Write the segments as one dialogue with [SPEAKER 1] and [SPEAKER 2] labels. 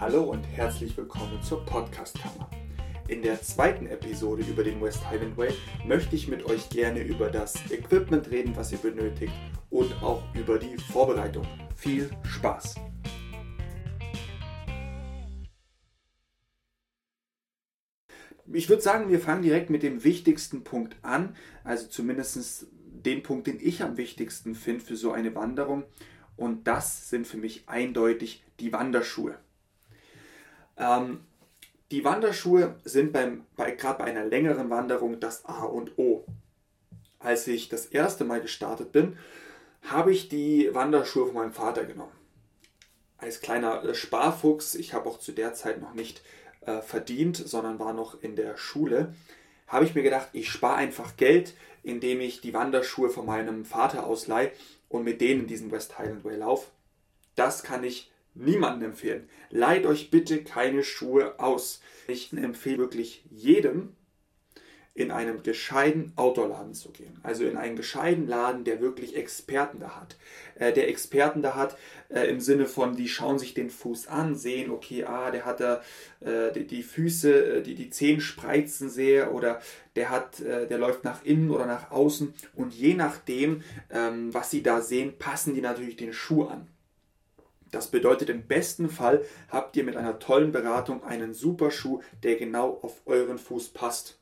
[SPEAKER 1] Hallo und herzlich willkommen zur Podcast-Kammer. In der zweiten Episode über den West Highland Way möchte ich mit euch gerne über das Equipment reden, was ihr benötigt und auch über die Vorbereitung. Viel Spaß! Ich würde sagen, wir fangen direkt mit dem wichtigsten Punkt an, also zumindest den Punkt, den ich am wichtigsten finde für so eine Wanderung. Und das sind für mich eindeutig die Wanderschuhe. Ähm, die Wanderschuhe sind beim, bei, gerade bei einer längeren Wanderung das A und O. Als ich das erste Mal gestartet bin, habe ich die Wanderschuhe von meinem Vater genommen. Als kleiner äh, Sparfuchs, ich habe auch zu der Zeit noch nicht äh, verdient, sondern war noch in der Schule, habe ich mir gedacht, ich spare einfach Geld, indem ich die Wanderschuhe von meinem Vater ausleihe und mit denen diesen West Highland Way laufe. Das kann ich niemandem empfehlen. Leiht euch bitte keine Schuhe aus. Ich empfehle wirklich jedem, in einem gescheiten Outdoor-Laden zu gehen. Also in einen gescheiten Laden, der wirklich Experten da hat. Äh, der Experten da hat äh, im Sinne von, die schauen sich den Fuß an, sehen, okay, ah, der hat da äh, die, die, Füße, äh, die, die Zehen spreizen sehr oder der hat, äh, der läuft nach innen oder nach außen und je nachdem, ähm, was sie da sehen, passen die natürlich den Schuh an. Das bedeutet, im besten Fall habt ihr mit einer tollen Beratung einen super Schuh, der genau auf euren Fuß passt.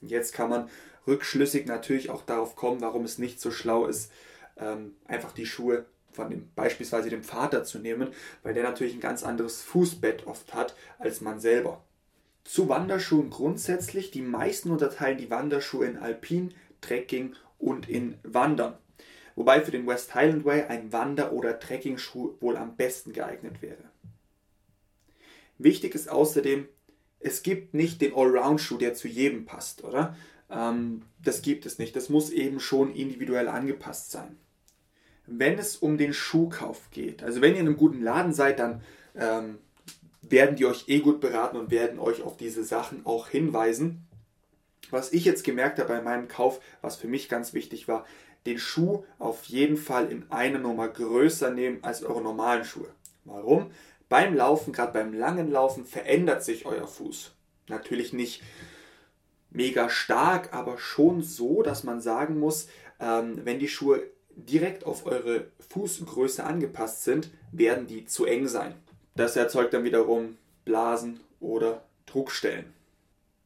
[SPEAKER 1] Jetzt kann man rückschlüssig natürlich auch darauf kommen, warum es nicht so schlau ist, ähm, einfach die Schuhe von dem, beispielsweise dem Vater zu nehmen, weil der natürlich ein ganz anderes Fußbett oft hat als man selber. Zu Wanderschuhen grundsätzlich, die meisten unterteilen die Wanderschuhe in Alpin, Trekking und in Wandern. Wobei für den West Highland Way ein Wander- oder Trekking-Schuh wohl am besten geeignet wäre. Wichtig ist außerdem, es gibt nicht den Allround-Schuh, der zu jedem passt, oder? Ähm, das gibt es nicht. Das muss eben schon individuell angepasst sein. Wenn es um den Schuhkauf geht, also wenn ihr in einem guten Laden seid, dann ähm, werden die euch eh gut beraten und werden euch auf diese Sachen auch hinweisen. Was ich jetzt gemerkt habe bei meinem Kauf, was für mich ganz wichtig war, den Schuh auf jeden Fall in eine Nummer größer nehmen als eure normalen Schuhe. Warum? Beim Laufen, gerade beim langen Laufen, verändert sich euer Fuß. Natürlich nicht mega stark, aber schon so, dass man sagen muss, ähm, wenn die Schuhe direkt auf eure Fußgröße angepasst sind, werden die zu eng sein. Das erzeugt dann wiederum Blasen oder Druckstellen.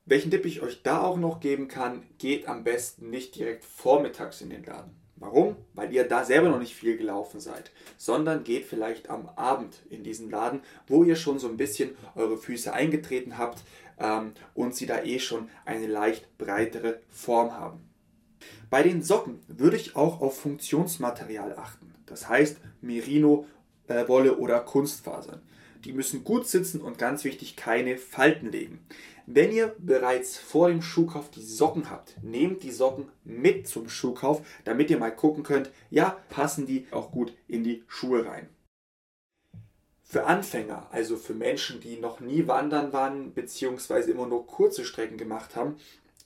[SPEAKER 1] Welchen Tipp ich euch da auch noch geben kann, geht am besten nicht direkt vormittags in den Laden. Warum? Weil ihr da selber noch nicht viel gelaufen seid, sondern geht vielleicht am Abend in diesen Laden, wo ihr schon so ein bisschen eure Füße eingetreten habt ähm, und sie da eh schon eine leicht breitere Form haben. Bei den Socken würde ich auch auf Funktionsmaterial achten. Das heißt Merino, äh, Wolle oder Kunstfasern. Die müssen gut sitzen und ganz wichtig keine Falten legen. Wenn ihr bereits vor dem Schuhkauf die Socken habt, nehmt die Socken mit zum Schuhkauf, damit ihr mal gucken könnt, ja, passen die auch gut in die Schuhe rein. Für Anfänger, also für Menschen, die noch nie wandern waren bzw. immer nur kurze Strecken gemacht haben,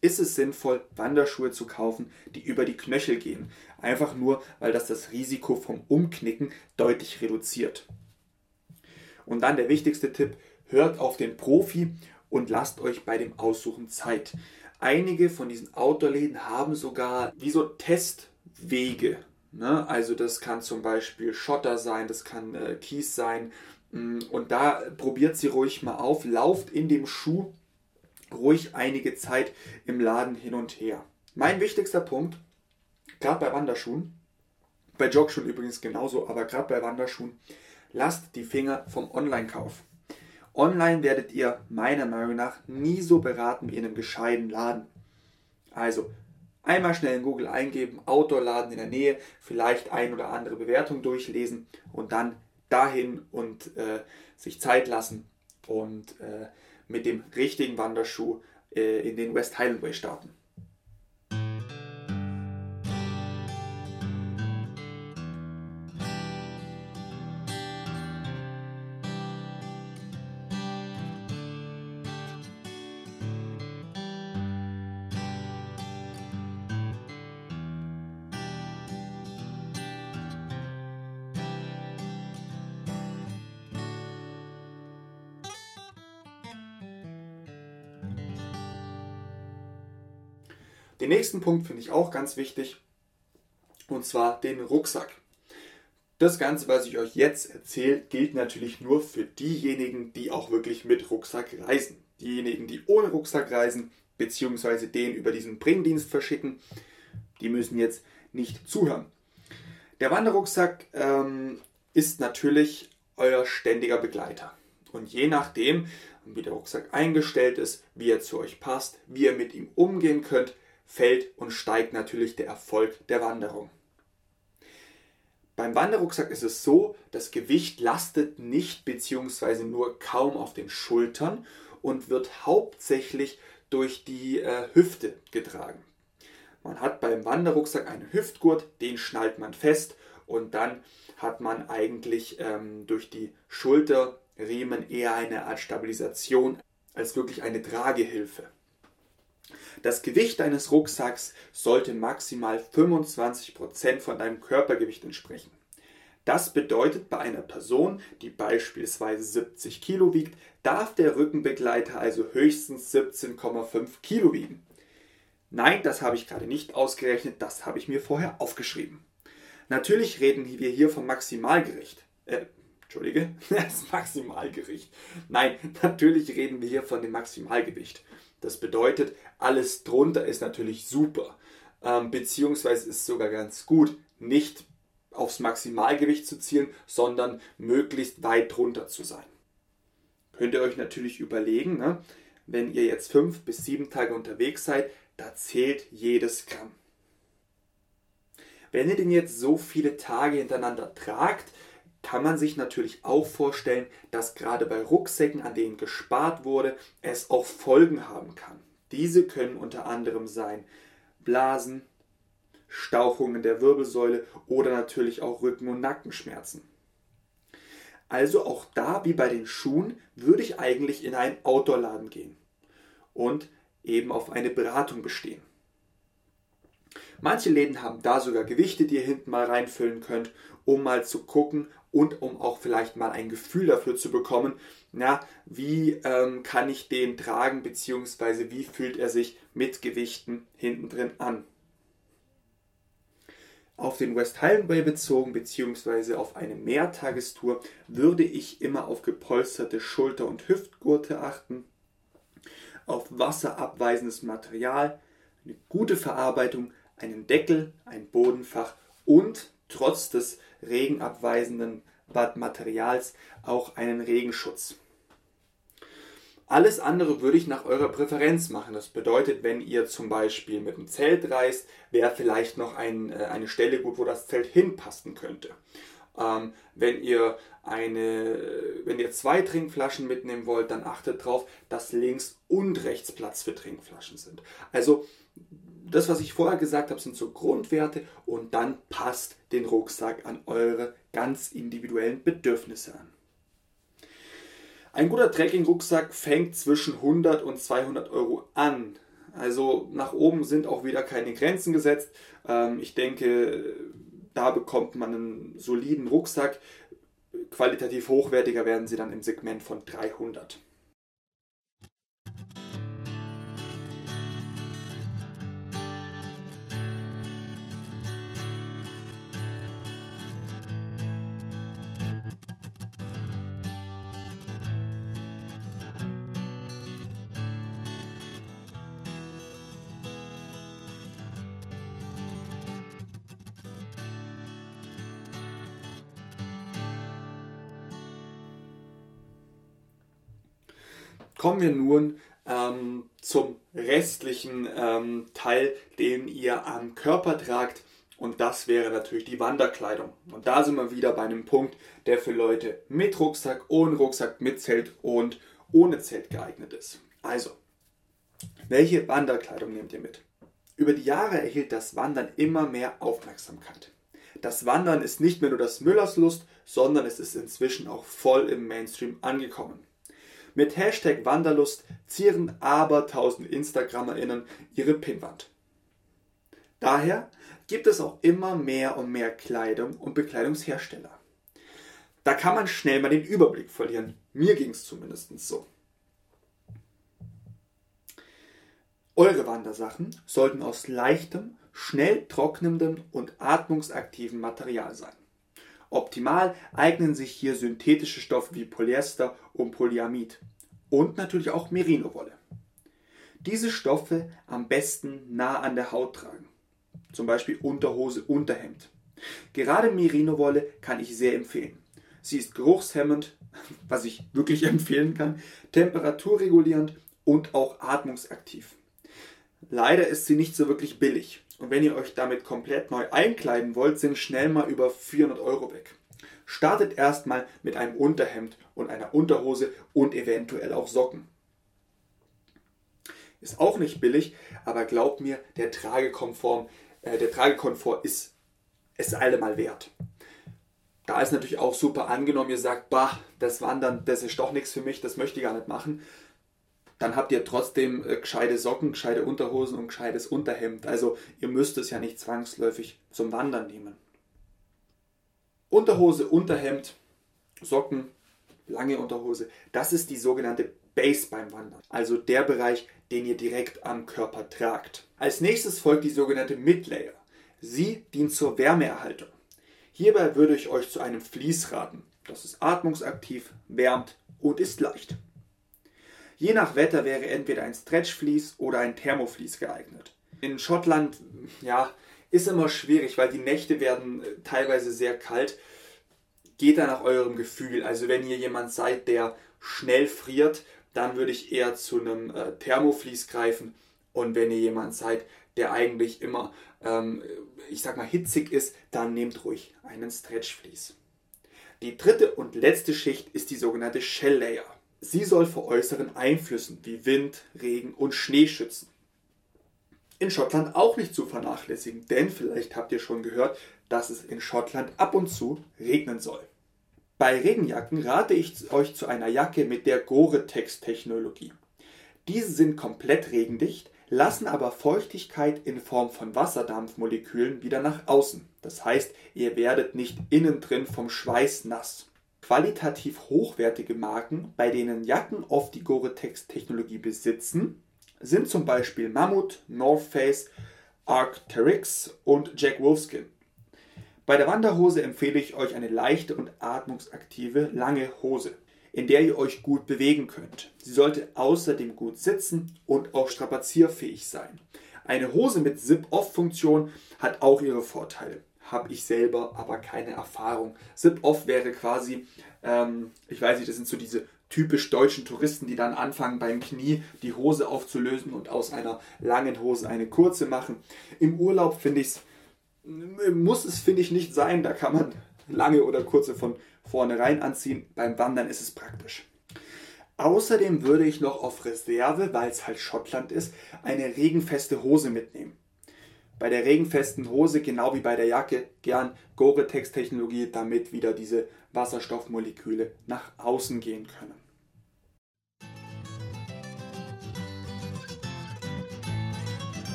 [SPEAKER 1] ist es sinnvoll, Wanderschuhe zu kaufen, die über die Knöchel gehen. Einfach nur, weil das das Risiko vom Umknicken deutlich reduziert. Und dann der wichtigste Tipp, hört auf den Profi und lasst euch bei dem Aussuchen Zeit. Einige von diesen Outdoor-Läden haben sogar wie so Testwege. Ne? Also das kann zum Beispiel Schotter sein, das kann äh, Kies sein. Mm, und da probiert sie ruhig mal auf, lauft in dem Schuh ruhig einige Zeit im Laden hin und her. Mein wichtigster Punkt, gerade bei Wanderschuhen, bei Jogschuhen übrigens genauso, aber gerade bei Wanderschuhen, lasst die Finger vom Online-Kauf. Online werdet ihr meiner Meinung nach nie so beraten wie in einem gescheiten Laden. Also einmal schnell in Google eingeben, Outdoor-Laden in der Nähe, vielleicht ein oder andere Bewertung durchlesen und dann dahin und äh, sich Zeit lassen und äh, mit dem richtigen Wanderschuh äh, in den West Highland Way starten. Den nächsten Punkt finde ich auch ganz wichtig, und zwar den Rucksack. Das Ganze, was ich euch jetzt erzähle, gilt natürlich nur für diejenigen, die auch wirklich mit Rucksack reisen. Diejenigen, die ohne Rucksack reisen, beziehungsweise den über diesen Bringdienst verschicken, die müssen jetzt nicht zuhören. Der Wanderrucksack ähm, ist natürlich euer ständiger Begleiter. Und je nachdem, wie der Rucksack eingestellt ist, wie er zu euch passt, wie ihr mit ihm umgehen könnt, fällt und steigt natürlich der Erfolg der Wanderung. Beim Wanderrucksack ist es so, das Gewicht lastet nicht bzw. nur kaum auf den Schultern und wird hauptsächlich durch die äh, Hüfte getragen. Man hat beim Wanderrucksack einen Hüftgurt, den schnallt man fest und dann hat man eigentlich ähm, durch die Schulterriemen eher eine Art Stabilisation als wirklich eine Tragehilfe. Das Gewicht deines Rucksacks sollte maximal 25% von deinem Körpergewicht entsprechen. Das bedeutet, bei einer Person, die beispielsweise 70 Kilo wiegt, darf der Rückenbegleiter also höchstens 17,5 Kilo wiegen. Nein, das habe ich gerade nicht ausgerechnet, das habe ich mir vorher aufgeschrieben. Natürlich reden wir hier vom Maximalgewicht. Äh, Entschuldige, das Maximalgewicht. Nein, natürlich reden wir hier von dem Maximalgewicht. Das bedeutet, alles drunter ist natürlich super, ähm, beziehungsweise ist sogar ganz gut, nicht aufs Maximalgewicht zu zielen, sondern möglichst weit drunter zu sein. Könnt ihr euch natürlich überlegen, ne? wenn ihr jetzt fünf bis sieben Tage unterwegs seid, da zählt jedes Gramm. Wenn ihr den jetzt so viele Tage hintereinander tragt, kann man sich natürlich auch vorstellen, dass gerade bei Rucksäcken, an denen gespart wurde, es auch Folgen haben kann. Diese können unter anderem sein Blasen, Stauchungen der Wirbelsäule oder natürlich auch Rücken- und Nackenschmerzen. Also auch da, wie bei den Schuhen, würde ich eigentlich in einen Outdoor-Laden gehen und eben auf eine Beratung bestehen. Manche Läden haben da sogar Gewichte, die ihr hinten mal reinfüllen könnt, um mal zu gucken und um auch vielleicht mal ein Gefühl dafür zu bekommen, na, wie ähm, kann ich den tragen, beziehungsweise wie fühlt er sich mit Gewichten hinten drin an. Auf den West Highway bezogen, beziehungsweise auf eine Mehrtagestour, würde ich immer auf gepolsterte Schulter- und Hüftgurte achten, auf wasserabweisendes Material, eine gute Verarbeitung, einen Deckel, ein Bodenfach und trotz des regenabweisenden Materials auch einen Regenschutz. Alles andere würde ich nach eurer Präferenz machen. Das bedeutet, wenn ihr zum Beispiel mit dem Zelt reist, wäre vielleicht noch ein, äh, eine Stelle gut, wo das Zelt hinpassen könnte. Ähm, wenn ihr eine, wenn ihr zwei Trinkflaschen mitnehmen wollt, dann achtet darauf, dass links und rechts Platz für Trinkflaschen sind. Also das, was ich vorher gesagt habe, sind so Grundwerte und dann passt den Rucksack an eure ganz individuellen Bedürfnisse an. Ein guter Trekking-Rucksack fängt zwischen 100 und 200 Euro an. Also nach oben sind auch wieder keine Grenzen gesetzt. Ähm, ich denke, da bekommt man einen soliden Rucksack. Qualitativ hochwertiger werden sie dann im Segment von 300. Kommen wir nun ähm, zum restlichen ähm, Teil, den ihr am Körper tragt. Und das wäre natürlich die Wanderkleidung. Und da sind wir wieder bei einem Punkt, der für Leute mit Rucksack, ohne Rucksack, mit Zelt und ohne Zelt geeignet ist. Also, welche Wanderkleidung nehmt ihr mit? Über die Jahre erhielt das Wandern immer mehr Aufmerksamkeit. Das Wandern ist nicht mehr nur das Müllerslust, sondern es ist inzwischen auch voll im Mainstream angekommen. Mit Hashtag Wanderlust zieren aber tausend InstagrammerInnen ihre Pinnwand. Daher gibt es auch immer mehr und mehr Kleidung und Bekleidungshersteller. Da kann man schnell mal den Überblick verlieren. Mir ging es zumindest so. Eure Wandersachen sollten aus leichtem, schnell trocknendem und atmungsaktivem Material sein. Optimal eignen sich hier synthetische Stoffe wie Polyester und Polyamid und natürlich auch Merino-Wolle. Diese Stoffe am besten nah an der Haut tragen, zum Beispiel Unterhose, Unterhemd. Gerade Merino-Wolle kann ich sehr empfehlen. Sie ist geruchshemmend, was ich wirklich empfehlen kann, temperaturregulierend und auch atmungsaktiv. Leider ist sie nicht so wirklich billig. Und wenn ihr euch damit komplett neu einkleiden wollt, sind schnell mal über 400 Euro weg. Startet erstmal mit einem Unterhemd und einer Unterhose und eventuell auch Socken. Ist auch nicht billig, aber glaubt mir, der Tragekomfort, äh, der Tragekomfort ist es allemal wert. Da ist natürlich auch super angenommen, ihr sagt, bah, das Wandern, das ist doch nichts für mich, das möchte ich gar nicht machen dann habt ihr trotzdem äh, gescheite Socken, gescheite Unterhosen und gescheites Unterhemd. Also ihr müsst es ja nicht zwangsläufig zum Wandern nehmen. Unterhose, Unterhemd, Socken, lange Unterhose, das ist die sogenannte Base beim Wandern, also der Bereich, den ihr direkt am Körper tragt. Als nächstes folgt die sogenannte Midlayer. Sie dient zur Wärmeerhaltung. Hierbei würde ich euch zu einem Vlies raten. Das ist atmungsaktiv, wärmt und ist leicht. Je nach Wetter wäre entweder ein Stretchflies oder ein Thermoflies geeignet. In Schottland, ja, ist immer schwierig, weil die Nächte werden äh, teilweise sehr kalt. Geht da nach eurem Gefühl. Also wenn ihr jemand seid, der schnell friert, dann würde ich eher zu einem äh, Thermoflies greifen. Und wenn ihr jemand seid, der eigentlich immer, ähm, ich sag mal, hitzig ist, dann nehmt ruhig einen Stretchflies. Die dritte und letzte Schicht ist die sogenannte Shell Layer. Sie soll vor äußeren Einflüssen wie Wind, Regen und Schnee schützen. In Schottland auch nicht zu vernachlässigen, denn vielleicht habt ihr schon gehört, dass es in Schottland ab und zu regnen soll. Bei Regenjacken rate ich euch zu einer Jacke mit der Gore-Tex-Technologie. Diese sind komplett regendicht, lassen aber Feuchtigkeit in Form von Wasserdampfmolekülen wieder nach außen. Das heißt, ihr werdet nicht innen drin vom Schweiß nass. Qualitativ hochwertige Marken, bei denen Jacken oft die Gore-Tex-Technologie besitzen, sind zum Beispiel Mammut, North Face, Arc'teryx und Jack Wolfskin. Bei der Wanderhose empfehle ich euch eine leichte und atmungsaktive lange Hose, in der ihr euch gut bewegen könnt. Sie sollte außerdem gut sitzen und auch strapazierfähig sein. Eine Hose mit Zip-Off-Funktion hat auch ihre Vorteile habe ich selber aber keine Erfahrung. Zip-Off wäre quasi, ähm, ich weiß nicht, das sind so diese typisch deutschen Touristen, die dann anfangen beim Knie die Hose aufzulösen und aus einer langen Hose eine kurze machen. Im Urlaub finde ich es, muss es finde ich nicht sein, da kann man lange oder kurze von vornherein anziehen. Beim Wandern ist es praktisch. Außerdem würde ich noch auf Reserve, weil es halt Schottland ist, eine regenfeste Hose mitnehmen. Bei der regenfesten Hose, genau wie bei der Jacke, gern Gore-Tex-Technologie, damit wieder diese Wasserstoffmoleküle nach außen gehen können.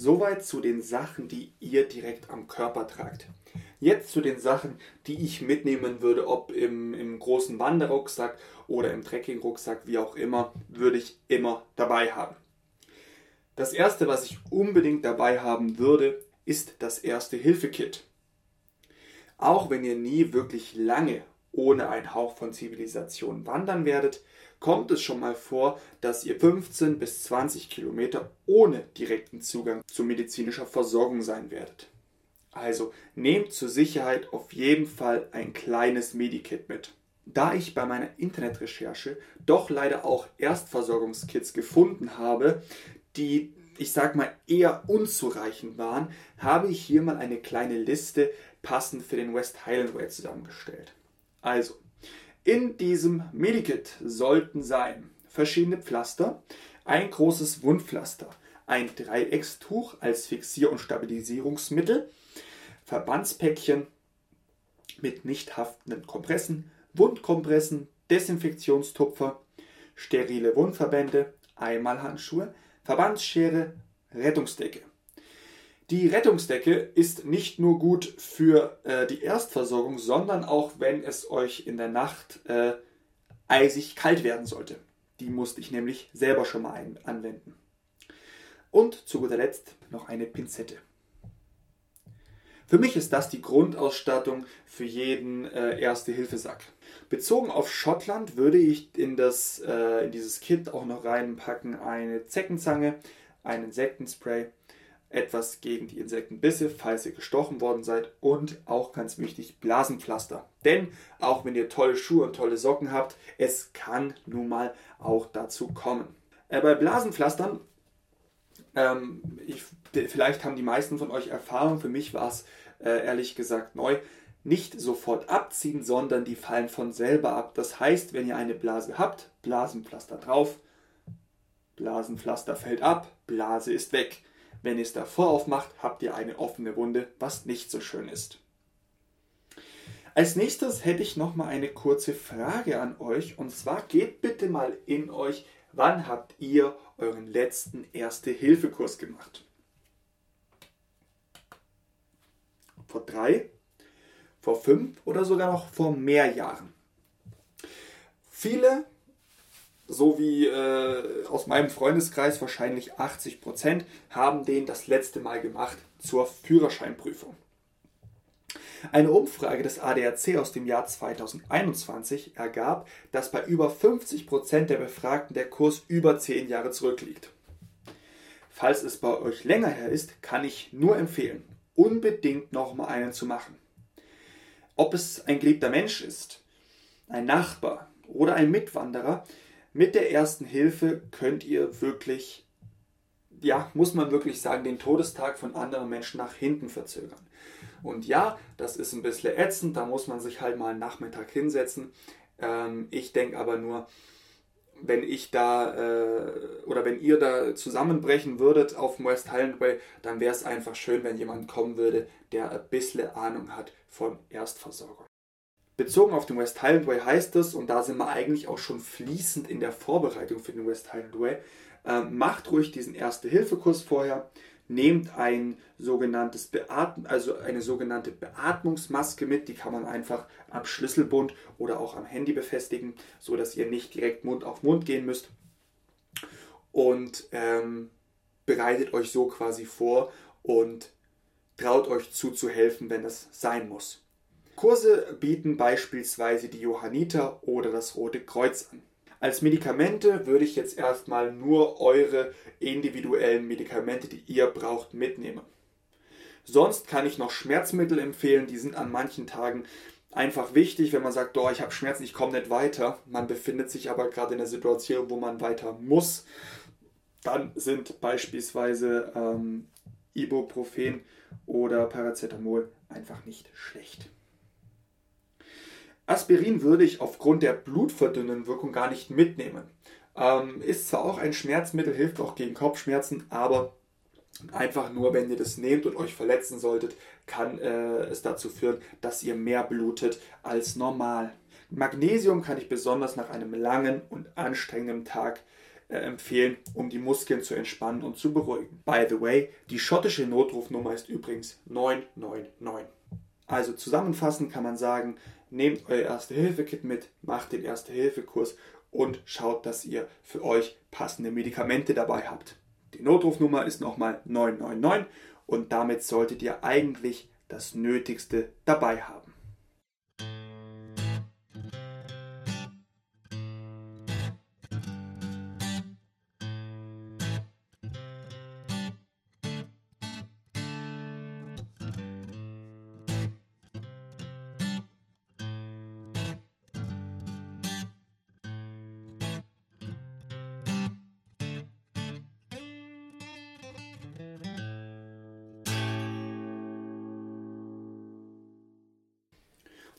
[SPEAKER 1] Soweit zu den Sachen, die ihr direkt am Körper tragt. Jetzt zu den Sachen, die ich mitnehmen würde, ob im, im großen Wanderrucksack oder im Trekkingrucksack, wie auch immer, würde ich immer dabei haben. Das erste, was ich unbedingt dabei haben würde, ist das erste Hilfe-Kit. Auch wenn ihr nie wirklich lange ohne einen Hauch von Zivilisation wandern werdet, kommt es schon mal vor, dass ihr 15 bis 20 Kilometer ohne direkten Zugang zu medizinischer Versorgung sein werdet. Also nehmt zur Sicherheit auf jeden Fall ein kleines Medikit mit. Da ich bei meiner Internetrecherche doch leider auch Erstversorgungskits gefunden habe, die ich sag mal eher unzureichend waren, habe ich hier mal eine kleine Liste passend für den West Highland Way zusammengestellt. Also, in diesem Medikit sollten sein verschiedene Pflaster, ein großes Wundpflaster, ein Dreieckstuch als Fixier- und Stabilisierungsmittel, Verbandspäckchen mit nicht haftenden Kompressen, Wundkompressen, Desinfektionstupfer, sterile Wundverbände, Einmalhandschuhe, Verbandsschere, Rettungsdecke. Die Rettungsdecke ist nicht nur gut für äh, die Erstversorgung, sondern auch wenn es euch in der Nacht äh, eisig kalt werden sollte. Die musste ich nämlich selber schon mal ein anwenden. Und zu guter Letzt noch eine Pinzette. Für mich ist das die Grundausstattung für jeden äh, Erste-Hilfe-Sack. Bezogen auf Schottland würde ich in, das, äh, in dieses Kit auch noch reinpacken eine Zeckenzange, ein Insektenspray, etwas gegen die Insektenbisse, falls ihr gestochen worden seid und auch ganz wichtig Blasenpflaster. Denn auch wenn ihr tolle Schuhe und tolle Socken habt, es kann nun mal auch dazu kommen. Äh, bei Blasenpflastern, ähm, ich, vielleicht haben die meisten von euch Erfahrung, für mich war es äh, ehrlich gesagt neu, nicht sofort abziehen, sondern die fallen von selber ab. Das heißt, wenn ihr eine Blase habt, Blasenpflaster drauf, Blasenpflaster fällt ab, Blase ist weg. Wenn ihr es davor aufmacht, habt ihr eine offene Wunde, was nicht so schön ist. Als nächstes hätte ich noch mal eine kurze Frage an euch und zwar geht bitte mal in euch, wann habt ihr euren letzten Erste-Hilfe-Kurs gemacht? Vor drei, vor fünf oder sogar noch vor mehr Jahren? Viele so wie äh, aus meinem Freundeskreis wahrscheinlich 80 Prozent, haben den das letzte Mal gemacht zur Führerscheinprüfung. Eine Umfrage des ADAC aus dem Jahr 2021 ergab, dass bei über 50 Prozent der Befragten der Kurs über 10 Jahre zurückliegt. Falls es bei euch länger her ist, kann ich nur empfehlen, unbedingt nochmal einen zu machen. Ob es ein geliebter Mensch ist, ein Nachbar oder ein Mitwanderer, mit der ersten Hilfe könnt ihr wirklich, ja, muss man wirklich sagen, den Todestag von anderen Menschen nach hinten verzögern. Und ja, das ist ein bisschen ätzend, da muss man sich halt mal einen Nachmittag hinsetzen. Ähm, ich denke aber nur, wenn ich da äh, oder wenn ihr da zusammenbrechen würdet auf dem West Highland Way, dann wäre es einfach schön, wenn jemand kommen würde, der ein bisschen Ahnung hat von Erstversorgung. Bezogen auf den West Highland Way heißt es, und da sind wir eigentlich auch schon fließend in der Vorbereitung für den West Highland Way, äh, macht ruhig diesen Erste-Hilfe-Kurs vorher, nehmt ein sogenanntes Beatmen, also eine sogenannte Beatmungsmaske mit, die kann man einfach am Schlüsselbund oder auch am Handy befestigen, so dass ihr nicht direkt Mund auf Mund gehen müsst. Und ähm, bereitet euch so quasi vor und traut euch zuzuhelfen, wenn es sein muss. Kurse bieten beispielsweise die Johanniter oder das Rote Kreuz an. Als Medikamente würde ich jetzt erstmal nur eure individuellen Medikamente, die ihr braucht, mitnehmen. Sonst kann ich noch Schmerzmittel empfehlen, die sind an manchen Tagen einfach wichtig, wenn man sagt, oh, ich habe Schmerzen, ich komme nicht weiter. Man befindet sich aber gerade in einer Situation, wo man weiter muss. Dann sind beispielsweise ähm, Ibuprofen oder Paracetamol einfach nicht schlecht. Aspirin würde ich aufgrund der blutverdünnenden Wirkung gar nicht mitnehmen. Ähm, ist zwar auch ein Schmerzmittel, hilft auch gegen Kopfschmerzen, aber einfach nur, wenn ihr das nehmt und euch verletzen solltet, kann äh, es dazu führen, dass ihr mehr blutet als normal. Magnesium kann ich besonders nach einem langen und anstrengenden Tag äh, empfehlen, um die Muskeln zu entspannen und zu beruhigen. By the way, die schottische Notrufnummer ist übrigens 999. Also zusammenfassend kann man sagen, nehmt euer Erste-Hilfe-Kit mit, macht den Erste-Hilfe-Kurs und schaut, dass ihr für euch passende Medikamente dabei habt. Die Notrufnummer ist nochmal 999 und damit solltet ihr eigentlich das Nötigste dabei haben.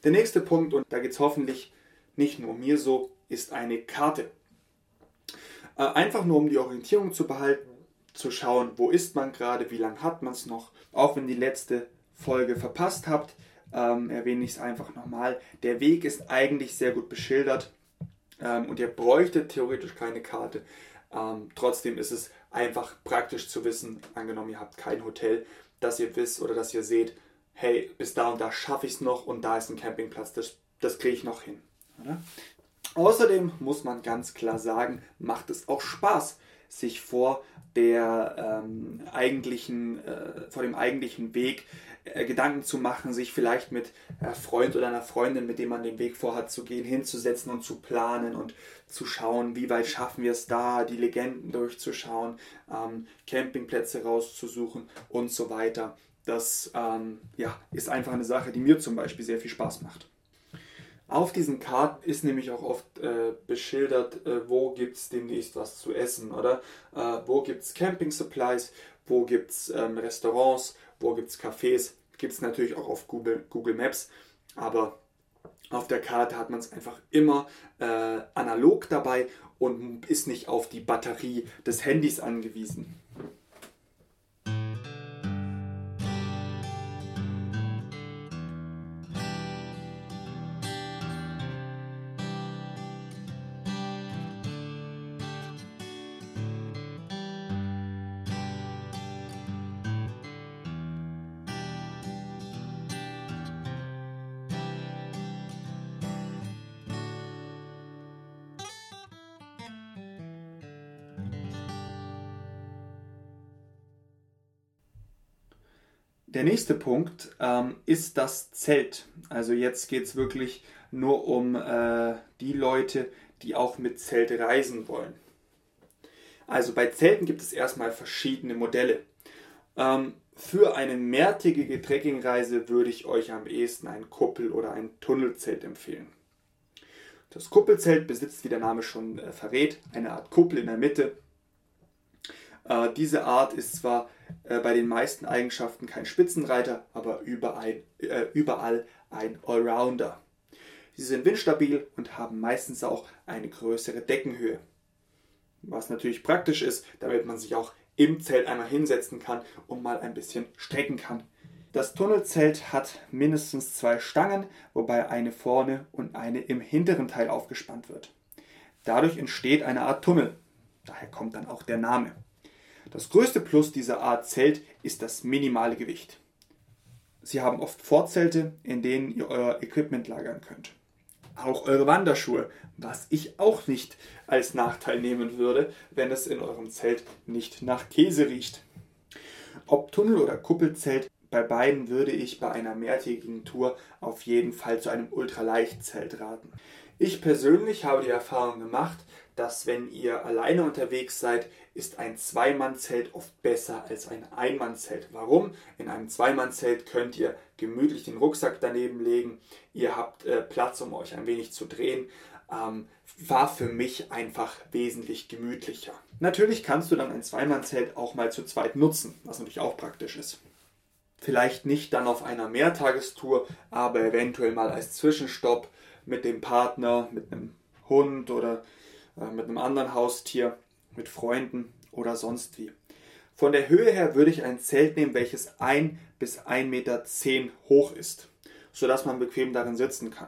[SPEAKER 1] Der nächste Punkt, und da geht es hoffentlich nicht nur mir so, ist eine Karte. Äh, einfach nur um die Orientierung zu behalten, zu schauen, wo ist man gerade, wie lange hat man es noch. Auch wenn die letzte Folge verpasst habt, ähm, erwähne ich es einfach nochmal. Der Weg ist eigentlich sehr gut beschildert ähm, und ihr bräuchtet theoretisch keine Karte. Ähm, trotzdem ist es einfach praktisch zu wissen, angenommen ihr habt kein Hotel, dass ihr wisst oder dass ihr seht, hey, bis da und da schaffe ich es noch und da ist ein Campingplatz, das, das kriege ich noch hin. Oder? Außerdem muss man ganz klar sagen, macht es auch Spaß, sich vor der ähm, eigentlichen, äh, vor dem eigentlichen Weg äh, Gedanken zu machen, sich vielleicht mit einem Freund oder einer Freundin, mit dem man den Weg vorhat zu gehen, hinzusetzen und zu planen und zu schauen, wie weit schaffen wir es da, die Legenden durchzuschauen, ähm, Campingplätze rauszusuchen und so weiter. Das ähm, ja, ist einfach eine Sache, die mir zum Beispiel sehr viel Spaß macht. Auf diesen Karten ist nämlich auch oft äh, beschildert, äh, wo gibt es demnächst was zu essen oder äh, wo gibt es Camping Supplies, wo gibt es ähm, Restaurants, wo gibt es Cafés. Gibt es natürlich auch auf Google, Google Maps, aber auf der Karte hat man es einfach immer äh, analog dabei und ist nicht auf die Batterie des Handys angewiesen. Der nächste Punkt ähm, ist das Zelt. Also jetzt geht es wirklich nur um äh, die Leute, die auch mit Zelt reisen wollen. Also bei Zelten gibt es erstmal verschiedene Modelle. Ähm, für eine mehrtägige Trekkingreise würde ich euch am ehesten ein Kuppel- oder ein Tunnelzelt empfehlen. Das Kuppelzelt besitzt, wie der Name schon äh, verrät, eine Art Kuppel in der Mitte. Äh, diese Art ist zwar äh, bei den meisten Eigenschaften kein Spitzenreiter, aber überall, äh, überall ein Allrounder. Sie sind windstabil und haben meistens auch eine größere Deckenhöhe. Was natürlich praktisch ist, damit man sich auch im Zelt einmal hinsetzen kann und mal ein bisschen strecken kann. Das Tunnelzelt hat mindestens zwei Stangen, wobei eine vorne und eine im hinteren Teil aufgespannt wird. Dadurch entsteht eine Art Tunnel. Daher kommt dann auch der Name. Das größte Plus dieser Art Zelt ist das minimale Gewicht. Sie haben oft Vorzelte, in denen ihr euer Equipment lagern könnt. Auch eure Wanderschuhe, was ich auch nicht als Nachteil nehmen würde, wenn es in eurem Zelt nicht nach Käse riecht. Ob Tunnel oder Kuppelzelt, bei beiden würde ich bei einer mehrtägigen Tour auf jeden Fall zu einem Ultraleichtzelt raten. Ich persönlich habe die Erfahrung gemacht, dass wenn ihr alleine unterwegs seid, ist ein Zweimannzelt oft besser als ein Einmannzelt. Warum? In einem Zweimannzelt könnt ihr gemütlich den Rucksack daneben legen, ihr habt äh, Platz, um euch ein wenig zu drehen. Ähm, war für mich einfach wesentlich gemütlicher. Natürlich kannst du dann ein Zweimannzelt auch mal zu zweit nutzen, was natürlich auch praktisch ist. Vielleicht nicht dann auf einer Mehrtagestour, aber eventuell mal als Zwischenstopp mit dem Partner, mit einem Hund oder äh, mit einem anderen Haustier, mit Freunden oder sonst wie. Von der Höhe her würde ich ein Zelt nehmen, welches 1 bis 1,10 Meter hoch ist, sodass man bequem darin sitzen kann.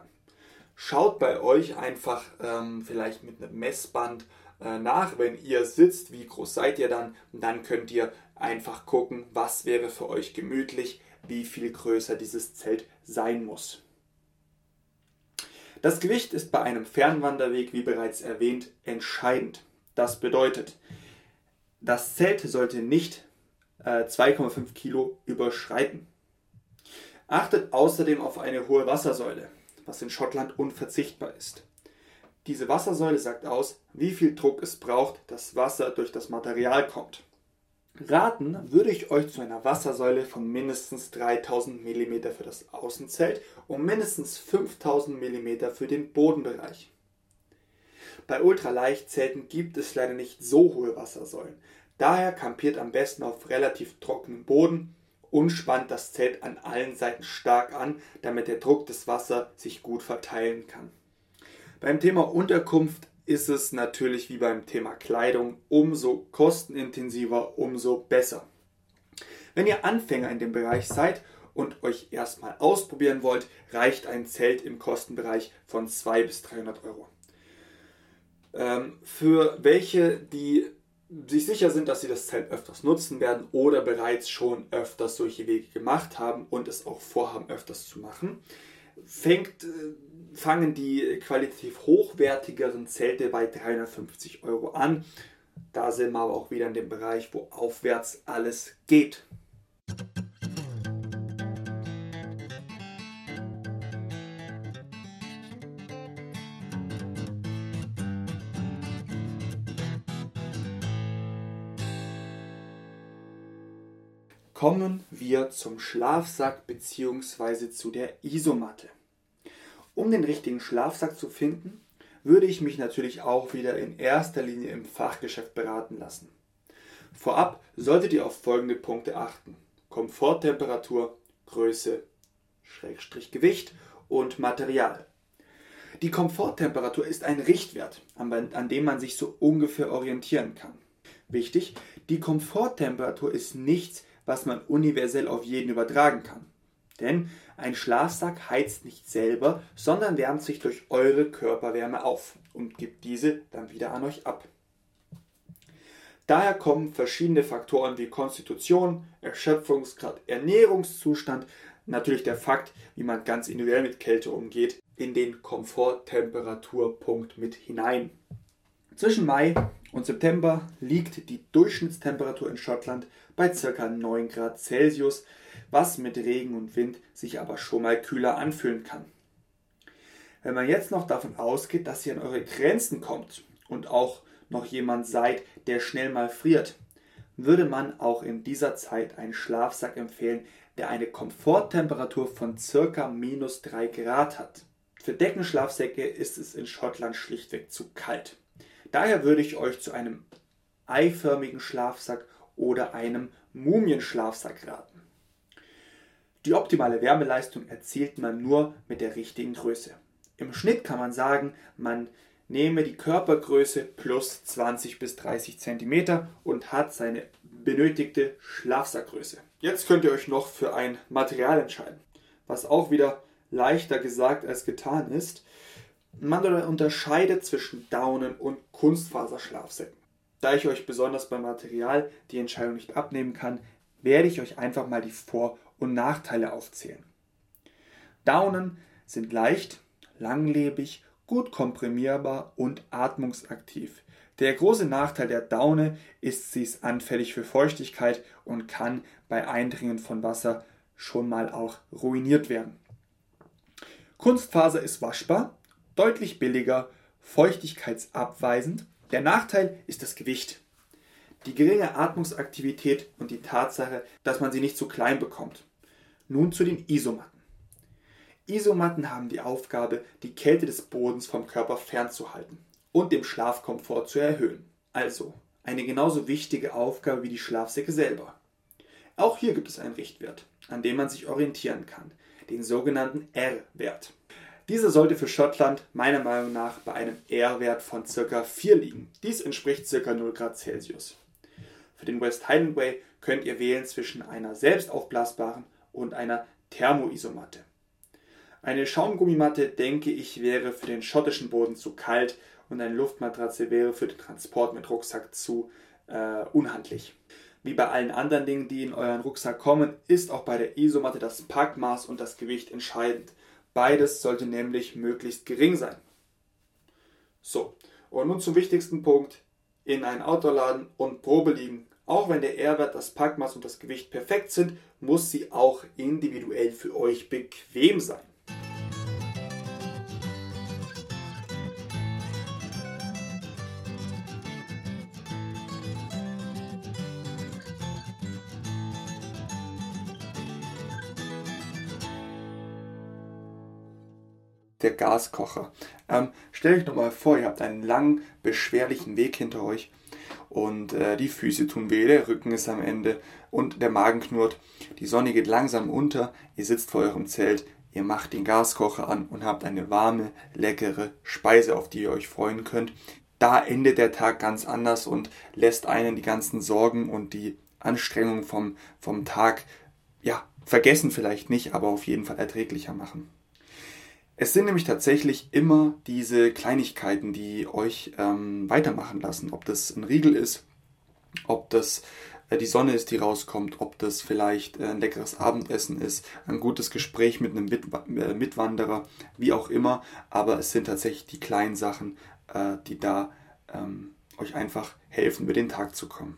[SPEAKER 1] Schaut bei euch einfach ähm, vielleicht mit einem Messband äh, nach, wenn ihr sitzt, wie groß seid ihr dann, dann könnt ihr einfach gucken, was wäre für euch gemütlich, wie viel größer dieses Zelt sein muss. Das Gewicht ist bei einem Fernwanderweg, wie bereits erwähnt, entscheidend. Das bedeutet, das Zelt sollte nicht äh, 2,5 Kilo überschreiten. Achtet außerdem auf eine hohe Wassersäule, was in Schottland unverzichtbar ist. Diese Wassersäule sagt aus, wie viel Druck es braucht, dass Wasser durch das Material kommt. Raten würde ich euch zu einer Wassersäule von mindestens 3000 mm für das Außenzelt und mindestens 5000 mm für den Bodenbereich. Bei Ultraleichtzelten gibt es leider nicht so hohe Wassersäulen. Daher kampiert am besten auf relativ trockenem Boden und spannt das Zelt an allen Seiten stark an, damit der Druck des Wassers sich gut verteilen kann. Beim Thema Unterkunft ist es natürlich wie beim Thema Kleidung umso kostenintensiver, umso besser. Wenn ihr Anfänger in dem Bereich seid und euch erstmal ausprobieren wollt, reicht ein Zelt im Kostenbereich von 200 bis 300 Euro. Ähm, für welche, die sich sicher sind, dass sie das Zelt öfters nutzen werden oder bereits schon öfters solche Wege gemacht haben und es auch vorhaben, öfters zu machen, fängt, äh, fangen die qualitativ hochwertigeren Zelte bei 350 Euro an. Da sind wir aber auch wieder in dem Bereich, wo aufwärts alles geht. Kommen wir zum Schlafsack bzw. zu der Isomatte. Um den richtigen Schlafsack zu finden, würde ich mich natürlich auch wieder in erster Linie im Fachgeschäft beraten lassen. Vorab solltet ihr auf folgende Punkte achten. Komforttemperatur, Größe, Schrägstrich Gewicht und Material. Die Komforttemperatur ist ein Richtwert, an dem man sich so ungefähr orientieren kann. Wichtig, die Komforttemperatur ist nichts, was man universell auf jeden übertragen kann. Denn ein Schlafsack heizt nicht selber, sondern wärmt sich durch eure Körperwärme auf und gibt diese dann wieder an euch ab. Daher kommen verschiedene Faktoren wie Konstitution, Erschöpfungsgrad, Ernährungszustand, natürlich der Fakt, wie man ganz individuell mit Kälte umgeht, in den Komforttemperaturpunkt mit hinein. Zwischen Mai und September liegt die Durchschnittstemperatur in Schottland bei ca. 9 Grad Celsius, was mit Regen und Wind sich aber schon mal kühler anfühlen kann. Wenn man jetzt noch davon ausgeht, dass ihr an eure Grenzen kommt und auch noch jemand seid, der schnell mal friert, würde man auch in dieser Zeit einen Schlafsack empfehlen, der eine Komforttemperatur von ca. minus 3 Grad hat. Für Deckenschlafsäcke ist es in Schottland schlichtweg zu kalt. Daher würde ich euch zu einem eiförmigen Schlafsack oder einem Mumienschlafsack raten. Die optimale Wärmeleistung erzielt man nur mit der richtigen Größe. Im Schnitt kann man sagen, man nehme die Körpergröße plus 20 bis 30 cm und hat seine benötigte Schlafsackgröße. Jetzt könnt ihr euch noch für ein Material entscheiden, was auch wieder leichter gesagt als getan ist. Man unterscheidet zwischen Daunen und Kunstfaserschlafsäcken. Da ich euch besonders beim Material die Entscheidung nicht abnehmen kann, werde ich euch einfach mal die Vor- und Nachteile aufzählen. Daunen sind leicht, langlebig, gut komprimierbar und atmungsaktiv. Der große Nachteil der Daune ist, sie ist anfällig für Feuchtigkeit und kann bei Eindringen von Wasser schon mal auch ruiniert werden. Kunstfaser ist waschbar, deutlich billiger, feuchtigkeitsabweisend. Der Nachteil ist das Gewicht. Die geringe Atmungsaktivität und die Tatsache, dass man sie nicht zu klein bekommt. Nun zu den Isomatten. Isomatten haben die Aufgabe, die Kälte des Bodens vom Körper fernzuhalten und dem Schlafkomfort zu erhöhen. Also eine genauso wichtige Aufgabe wie die Schlafsäcke selber. Auch hier gibt es einen Richtwert, an dem man sich orientieren kann, den sogenannten R-Wert. Dieser sollte für Schottland meiner Meinung nach bei einem R-Wert von ca. 4 liegen. Dies entspricht ca. 0 Grad Celsius. Für den West Highland Way könnt ihr wählen zwischen einer selbst aufblasbaren und einer Thermoisomatte. Eine Schaumgummimatte, denke ich, wäre für den schottischen Boden zu kalt und eine Luftmatratze wäre für den Transport mit Rucksack zu äh, unhandlich. Wie bei allen anderen Dingen, die in euren Rucksack kommen, ist auch bei der Isomatte das Packmaß und das Gewicht entscheidend. Beides sollte nämlich möglichst gering sein. So, und nun zum wichtigsten Punkt. In einen Outdoor-Laden und Probe liegen. Auch wenn der R-Wert, das Packmaß und das Gewicht perfekt sind, muss sie auch individuell für euch bequem sein. Der Gaskocher. Ähm, stellt euch nochmal vor, ihr habt einen langen, beschwerlichen Weg hinter euch und äh, die Füße tun weh, der Rücken ist am Ende und der Magen knurrt. Die Sonne geht langsam unter, ihr sitzt vor eurem Zelt, ihr macht den Gaskocher an und habt eine warme, leckere Speise, auf die ihr euch freuen könnt. Da endet der Tag ganz anders und lässt einen die ganzen Sorgen und die Anstrengungen vom, vom Tag, ja, vergessen vielleicht nicht, aber auf jeden Fall erträglicher machen. Es sind nämlich tatsächlich immer diese Kleinigkeiten, die euch ähm, weitermachen lassen. Ob das ein Riegel ist, Ob das äh, die Sonne ist, die rauskommt, ob das vielleicht äh, ein leckeres Abendessen ist, ein gutes Gespräch mit einem äh, Mitwanderer, wie auch immer. Aber es sind tatsächlich die kleinen Sachen, die da ähm, euch einfach helfen, über den Tag zu kommen.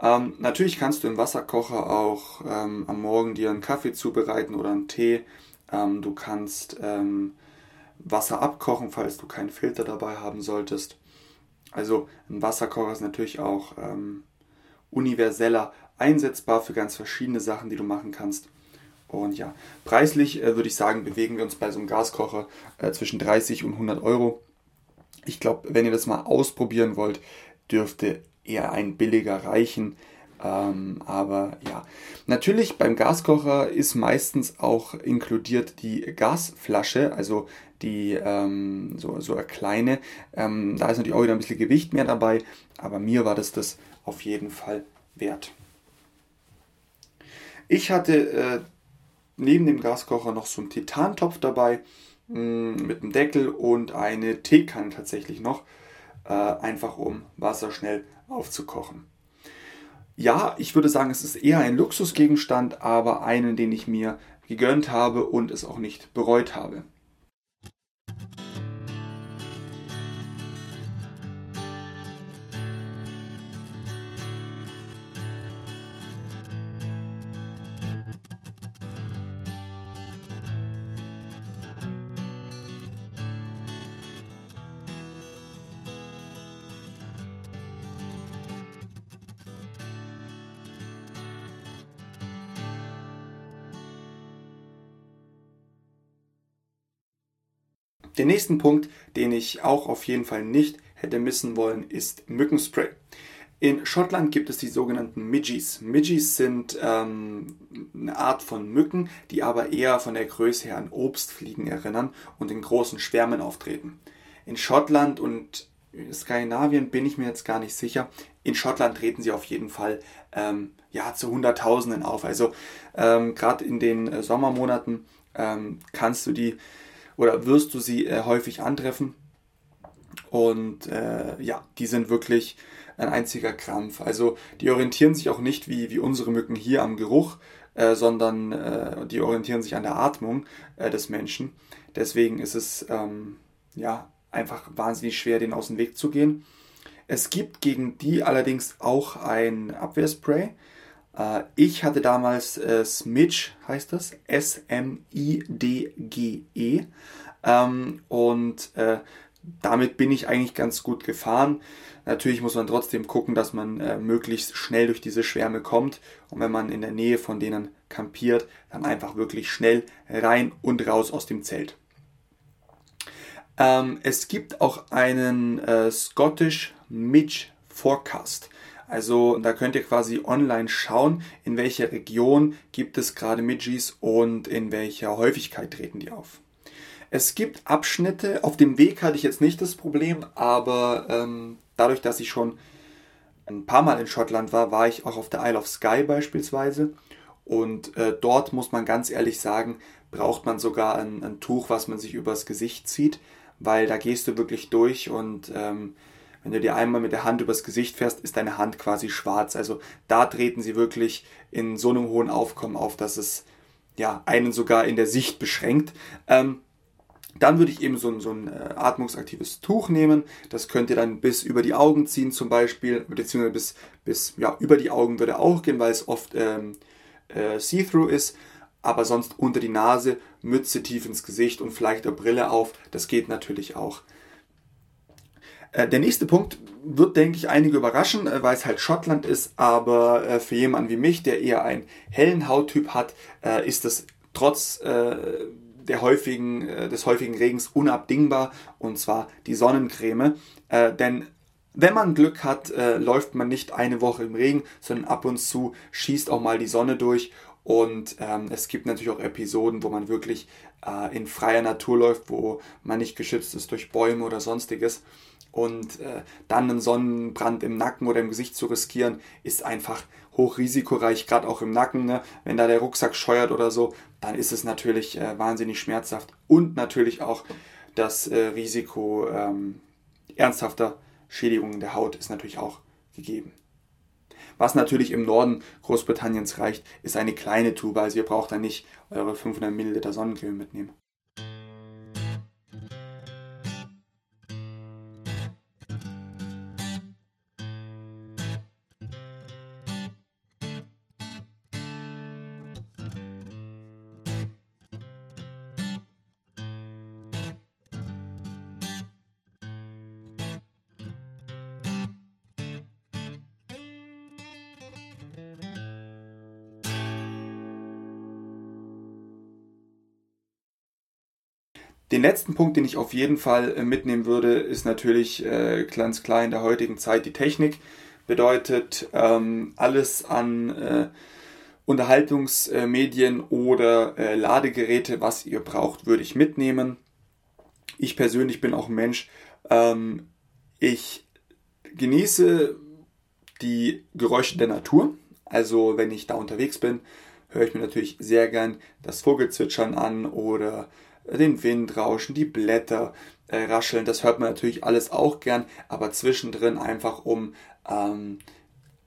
[SPEAKER 1] Ähm, natürlich kannst du im Wasserkocher auch ähm, am Morgen dir einen Kaffee zubereiten oder einen Tee. Ähm, du kannst ähm, Wasser abkochen, falls du keinen Filter dabei haben solltest. Also ein Wasserkocher ist natürlich auch ähm, universeller einsetzbar für ganz verschiedene Sachen, die du machen kannst. Und ja, preislich äh, würde ich sagen, bewegen wir uns bei so einem Gaskocher äh, zwischen 30 und 100 Euro. Ich glaube, wenn ihr das mal ausprobieren wollt, dürfte eher ein billiger reichen. Ähm, aber ja, natürlich beim Gaskocher ist meistens auch inkludiert die Gasflasche, also die ähm, so, so eine kleine. Ähm, da ist natürlich auch wieder ein bisschen Gewicht mehr dabei, aber mir war das das auf jeden Fall wert. Ich hatte äh, neben dem Gaskocher noch so einen Titantopf dabei mh, mm, mit einem Deckel und eine Teekanne tatsächlich noch, äh, einfach um Wasser schnell aufzukochen. Ja, ich würde sagen, es ist eher ein Luxusgegenstand, aber einen, den ich mir gegönnt habe und es auch nicht bereut habe. Den nächsten Punkt, den ich auch auf jeden Fall nicht hätte missen wollen, ist Mückenspray. In Schottland gibt es die sogenannten Midgies. Midgies sind ähm, eine Art von Mücken, die aber eher von der Größe her an Obstfliegen erinnern und in großen Schwärmen auftreten. In Schottland und Skandinavien bin ich mir jetzt gar nicht sicher. In Schottland treten sie auf jeden Fall ähm, ja, zu Hunderttausenden auf. Also ähm, gerade in den äh, Sommermonaten ähm, kannst du die oder wirst du sie äh, häufig antreffen. Und äh, ja, die sind wirklich ein einziger Krampf. Also die orientieren sich auch nicht wie, wie unsere Mücken hier am Geruch, äh, sondern äh, die orientieren sich an der Atmung äh, des Menschen. Deswegen ist es ähm, ja einfach wahnsinnig schwer, denen aus dem Weg zu gehen. Es gibt gegen die allerdings auch ein Abwehrspray. Äh, ich hatte damals äh, Smidge, heißt das, S-M-I-D-G-E. Ähm, und äh, damit bin ich eigentlich ganz gut gefahren. Natürlich muss man trotzdem gucken, dass man äh, möglichst schnell durch diese Schwärme kommt. Und wenn man in der Nähe von denen kampiert, dann einfach wirklich schnell rein und raus aus dem Zelt. Ähm, es gibt auch einen äh, Scottish Midge Forecast. Also da könnt ihr quasi online schauen, in welcher Region gibt es gerade Midgies und in welcher Häufigkeit treten die auf. Es gibt Abschnitte, auf dem Weg hatte ich jetzt nicht das Problem, aber ähm, dadurch, dass ich schon ein paar Mal in Schottland war, war ich auch auf der Isle of Skye beispielsweise. Und äh, dort muss man ganz ehrlich sagen, braucht man sogar ein, ein, Tuch, was man sich übers Gesicht zieht, weil da gehst du wirklich durch und ähm, wenn du dir einmal mit der Hand übers Gesicht fährst, ist deine Hand quasi schwarz. Also da treten sie wirklich in so einem hohen Aufkommen auf, dass es ja einen sogar in der Sicht beschränkt. Ähm, dann würde ich eben so ein, so ein äh, atmungsaktives Tuch nehmen. Das könnt ihr dann bis über die Augen ziehen zum Beispiel, beziehungsweise bis, bis ja, über die Augen würde auch gehen, weil es oft ähm, äh, see-through ist. Aber sonst unter die Nase, Mütze tief ins Gesicht und vielleicht eine Brille auf. Das geht natürlich auch. Äh, der nächste Punkt wird, denke ich, einige überraschen, äh, weil es halt Schottland ist, aber äh, für jemanden wie mich, der eher einen hellen Hauttyp hat, ist es trotz der häufigen, des häufigen Regens unabdingbar und zwar die Sonnencreme. denn wenn man Glück hat, läuft man nicht eine Woche im Regen, sondern ab und zu schießt auch mal die Sonne durch und ähm, es gibt natürlich auch Episoden, wo man wirklich äh, in freier Natur läuft, wo man nicht geschützt ist durch Bäume oder sonstiges. Und äh, dann einen Sonnenbrand im Nacken oder im Gesicht zu riskieren, ist einfach hochrisikoreich, gerade auch im Nacken. Ne? Wenn da der Rucksack scheuert oder so, dann ist es natürlich äh, wahnsinnig schmerzhaft. Und natürlich auch das äh, Risiko ähm, ernsthafter Schädigungen der Haut ist natürlich auch gegeben. Was natürlich im Norden Großbritanniens reicht, ist eine kleine Tube. Also ihr braucht da nicht eure 500 Milliliter Sonnencreme mitnehmen. Den letzten Punkt, den ich auf jeden Fall äh, mitnehmen würde, ist natürlich äh, ganz klar in der heutigen Zeit die Technik. Bedeutet ähm, alles an äh, Unterhaltungsmedien oder äh, Ladegeräte, was ihr braucht, würde ich mitnehmen. Ich persönlich bin auch ein Mensch. Ähm, ich genieße die Geräusche der Natur. Also wenn ich da unterwegs bin, höre ich mir natürlich sehr gern das Vogelzwitschern an oder den Wind rauschen, die Blätter äh, rascheln. Das hört man natürlich alles auch gern, aber zwischendrin einfach um ähm,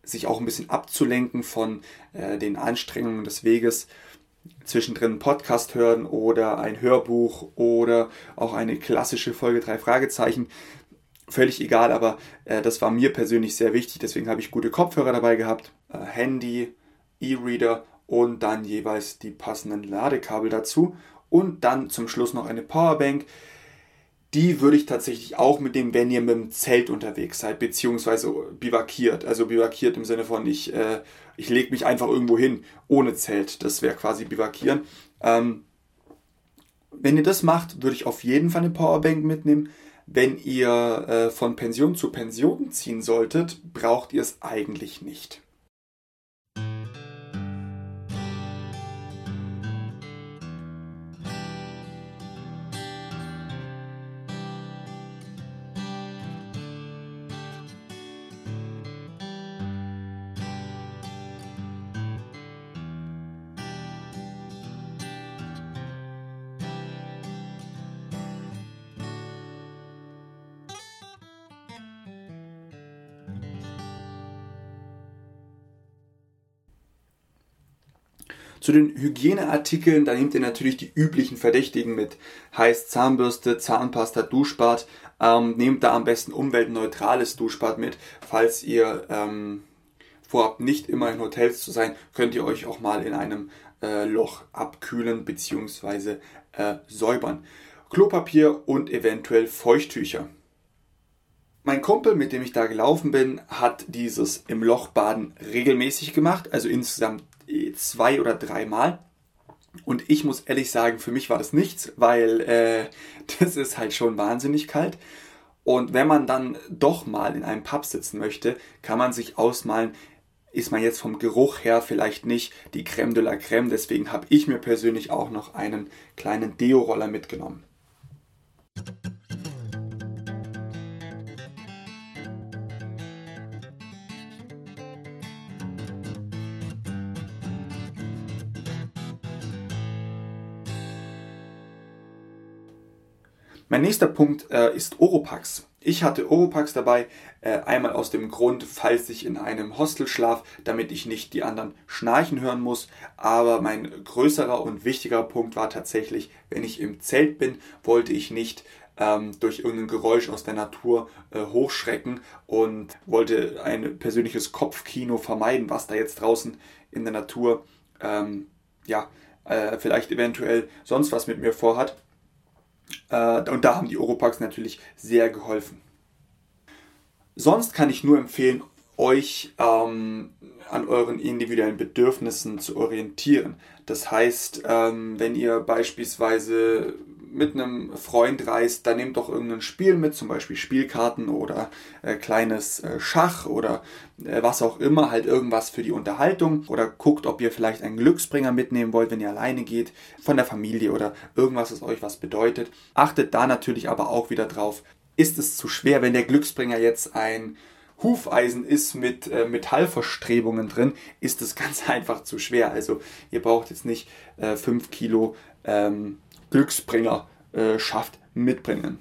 [SPEAKER 1] sich auch ein bisschen abzulenken von äh, den Anstrengungen des Weges. Zwischendrin einen Podcast hören oder ein Hörbuch oder auch eine klassische Folge drei Fragezeichen. Völlig egal, aber äh, das war mir persönlich sehr wichtig. Deswegen habe ich gute Kopfhörer dabei gehabt, äh, Handy, E-Reader und dann jeweils die passenden Ladekabel dazu und dann zum Schluss noch eine Powerbank. Die würde ich tatsächlich auch mitnehmen, wenn ihr mit dem Zelt unterwegs seid, beziehungsweise bivakiert. Also bivakiert im Sinne von, ich, äh, ich lege mich einfach irgendwo hin, ohne Zelt. Das wäre quasi bivakieren. Ähm, wenn ihr das macht, würde ich auf jeden Fall eine Powerbank mitnehmen. Wenn ihr äh, von Pension zu Pension ziehen solltet, braucht ihr es eigentlich nicht. Zu den Hygieneartikeln, da nehmt ihr natürlich die üblichen Verdächtigen mit. Heißt Zahnbürste, Zahnpasta, Duschbad. Ähm, nehmt da am besten umweltneutrales Duschbad mit. Falls ihr ähm, vorhabt, nicht immer in Hotels zu sein, könnt ihr euch auch mal in einem äh, Loch abkühlen bzw. Äh, säubern. Klopapier und eventuell Feuchttücher. Mein Kumpel, mit dem ich da gelaufen bin, hat dieses im Loch baden regelmäßig gemacht, also insgesamt zwei oder dreimal. Und ich muss ehrlich sagen, für mich war das nichts, weil äh, das ist halt schon wahnsinnig kalt. Und wenn man dann doch mal in einem Pub sitzen möchte, kann man sich ausmalen, ist man jetzt vom Geruch her vielleicht nicht die Creme de la Creme. Deswegen habe ich mir persönlich auch noch einen kleinen Deo-Roller mitgenommen. Mein nächster Punkt äh, ist Oropax. Ich hatte Oropax dabei, äh, einmal aus dem Grund, falls ich in einem Hostel schlaf, damit ich nicht die anderen schnarchen hören muss. Aber mein größerer und wichtiger Punkt war tatsächlich, wenn ich im Zelt bin, wollte ich nicht ähm, durch irgendein Geräusch aus der Natur äh, hochschrecken und wollte ein persönliches Kopfkino vermeiden, was da jetzt draußen in der Natur ähm, ja äh, vielleicht eventuell sonst was mit mir vorhat. Äh, und da haben die Oropax natürlich sehr geholfen. Sonst kann ich nur empfehlen, euch ähm, an euren individuellen Bedürfnissen zu orientieren. Das heißt, ähm, wenn ihr beispielsweise mit einem Freund reist, dann nehmt doch irgendein Spiel mit, zum Beispiel Spielkarten oder äh, kleines äh, Schach oder äh, was auch immer, halt irgendwas für die Unterhaltung oder guckt, ob ihr vielleicht einen Glücksbringer mitnehmen wollt, wenn ihr alleine geht, von der Familie oder irgendwas, was euch was bedeutet. Achtet da natürlich aber auch wieder drauf, ist es zu schwer, wenn der Glücksbringer jetzt ein Hufeisen ist mit äh, Metallverstrebungen drin, ist es ganz einfach zu schwer. Also ihr braucht jetzt nicht 5 äh, Kilo ähm, Glücksbringer äh, mitbringen.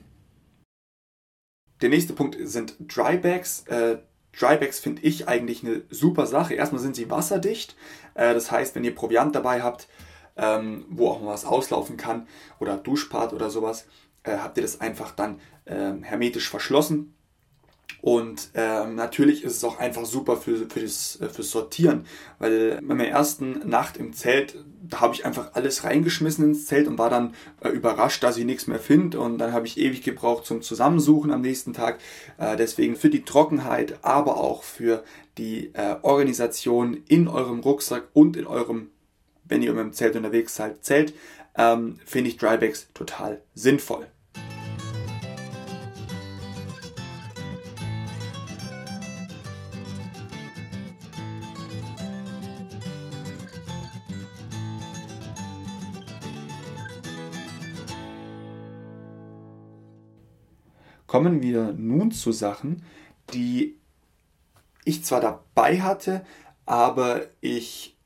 [SPEAKER 1] Der nächste Punkt sind Drybags. Äh, Drybags finde ich eigentlich eine super Sache. Erstmal sind sie wasserdicht. Äh, das heißt, wenn ihr Proviant dabei habt, ähm, wo auch mal was auslaufen kann oder Duschpart oder sowas, habt ihr das einfach dann ähm, hermetisch verschlossen. Und ähm, natürlich ist es auch einfach super für, für das, äh, fürs Sortieren, weil bei meiner ersten Nacht im Zelt, da habe ich einfach alles reingeschmissen ins Zelt und war dann äh, überrascht, dass ich nichts mehr finde. Und dann habe ich ewig gebraucht zum Zusammensuchen am nächsten Tag. Äh, deswegen für die Trockenheit, aber auch für die äh, Organisation in eurem Rucksack und in eurem, wenn ihr dem Zelt unterwegs seid, Zelt, ähm, finde ich Drybags total sinnvoll. Kommen wir nun zu Sachen, die ich zwar dabei hatte, aber ich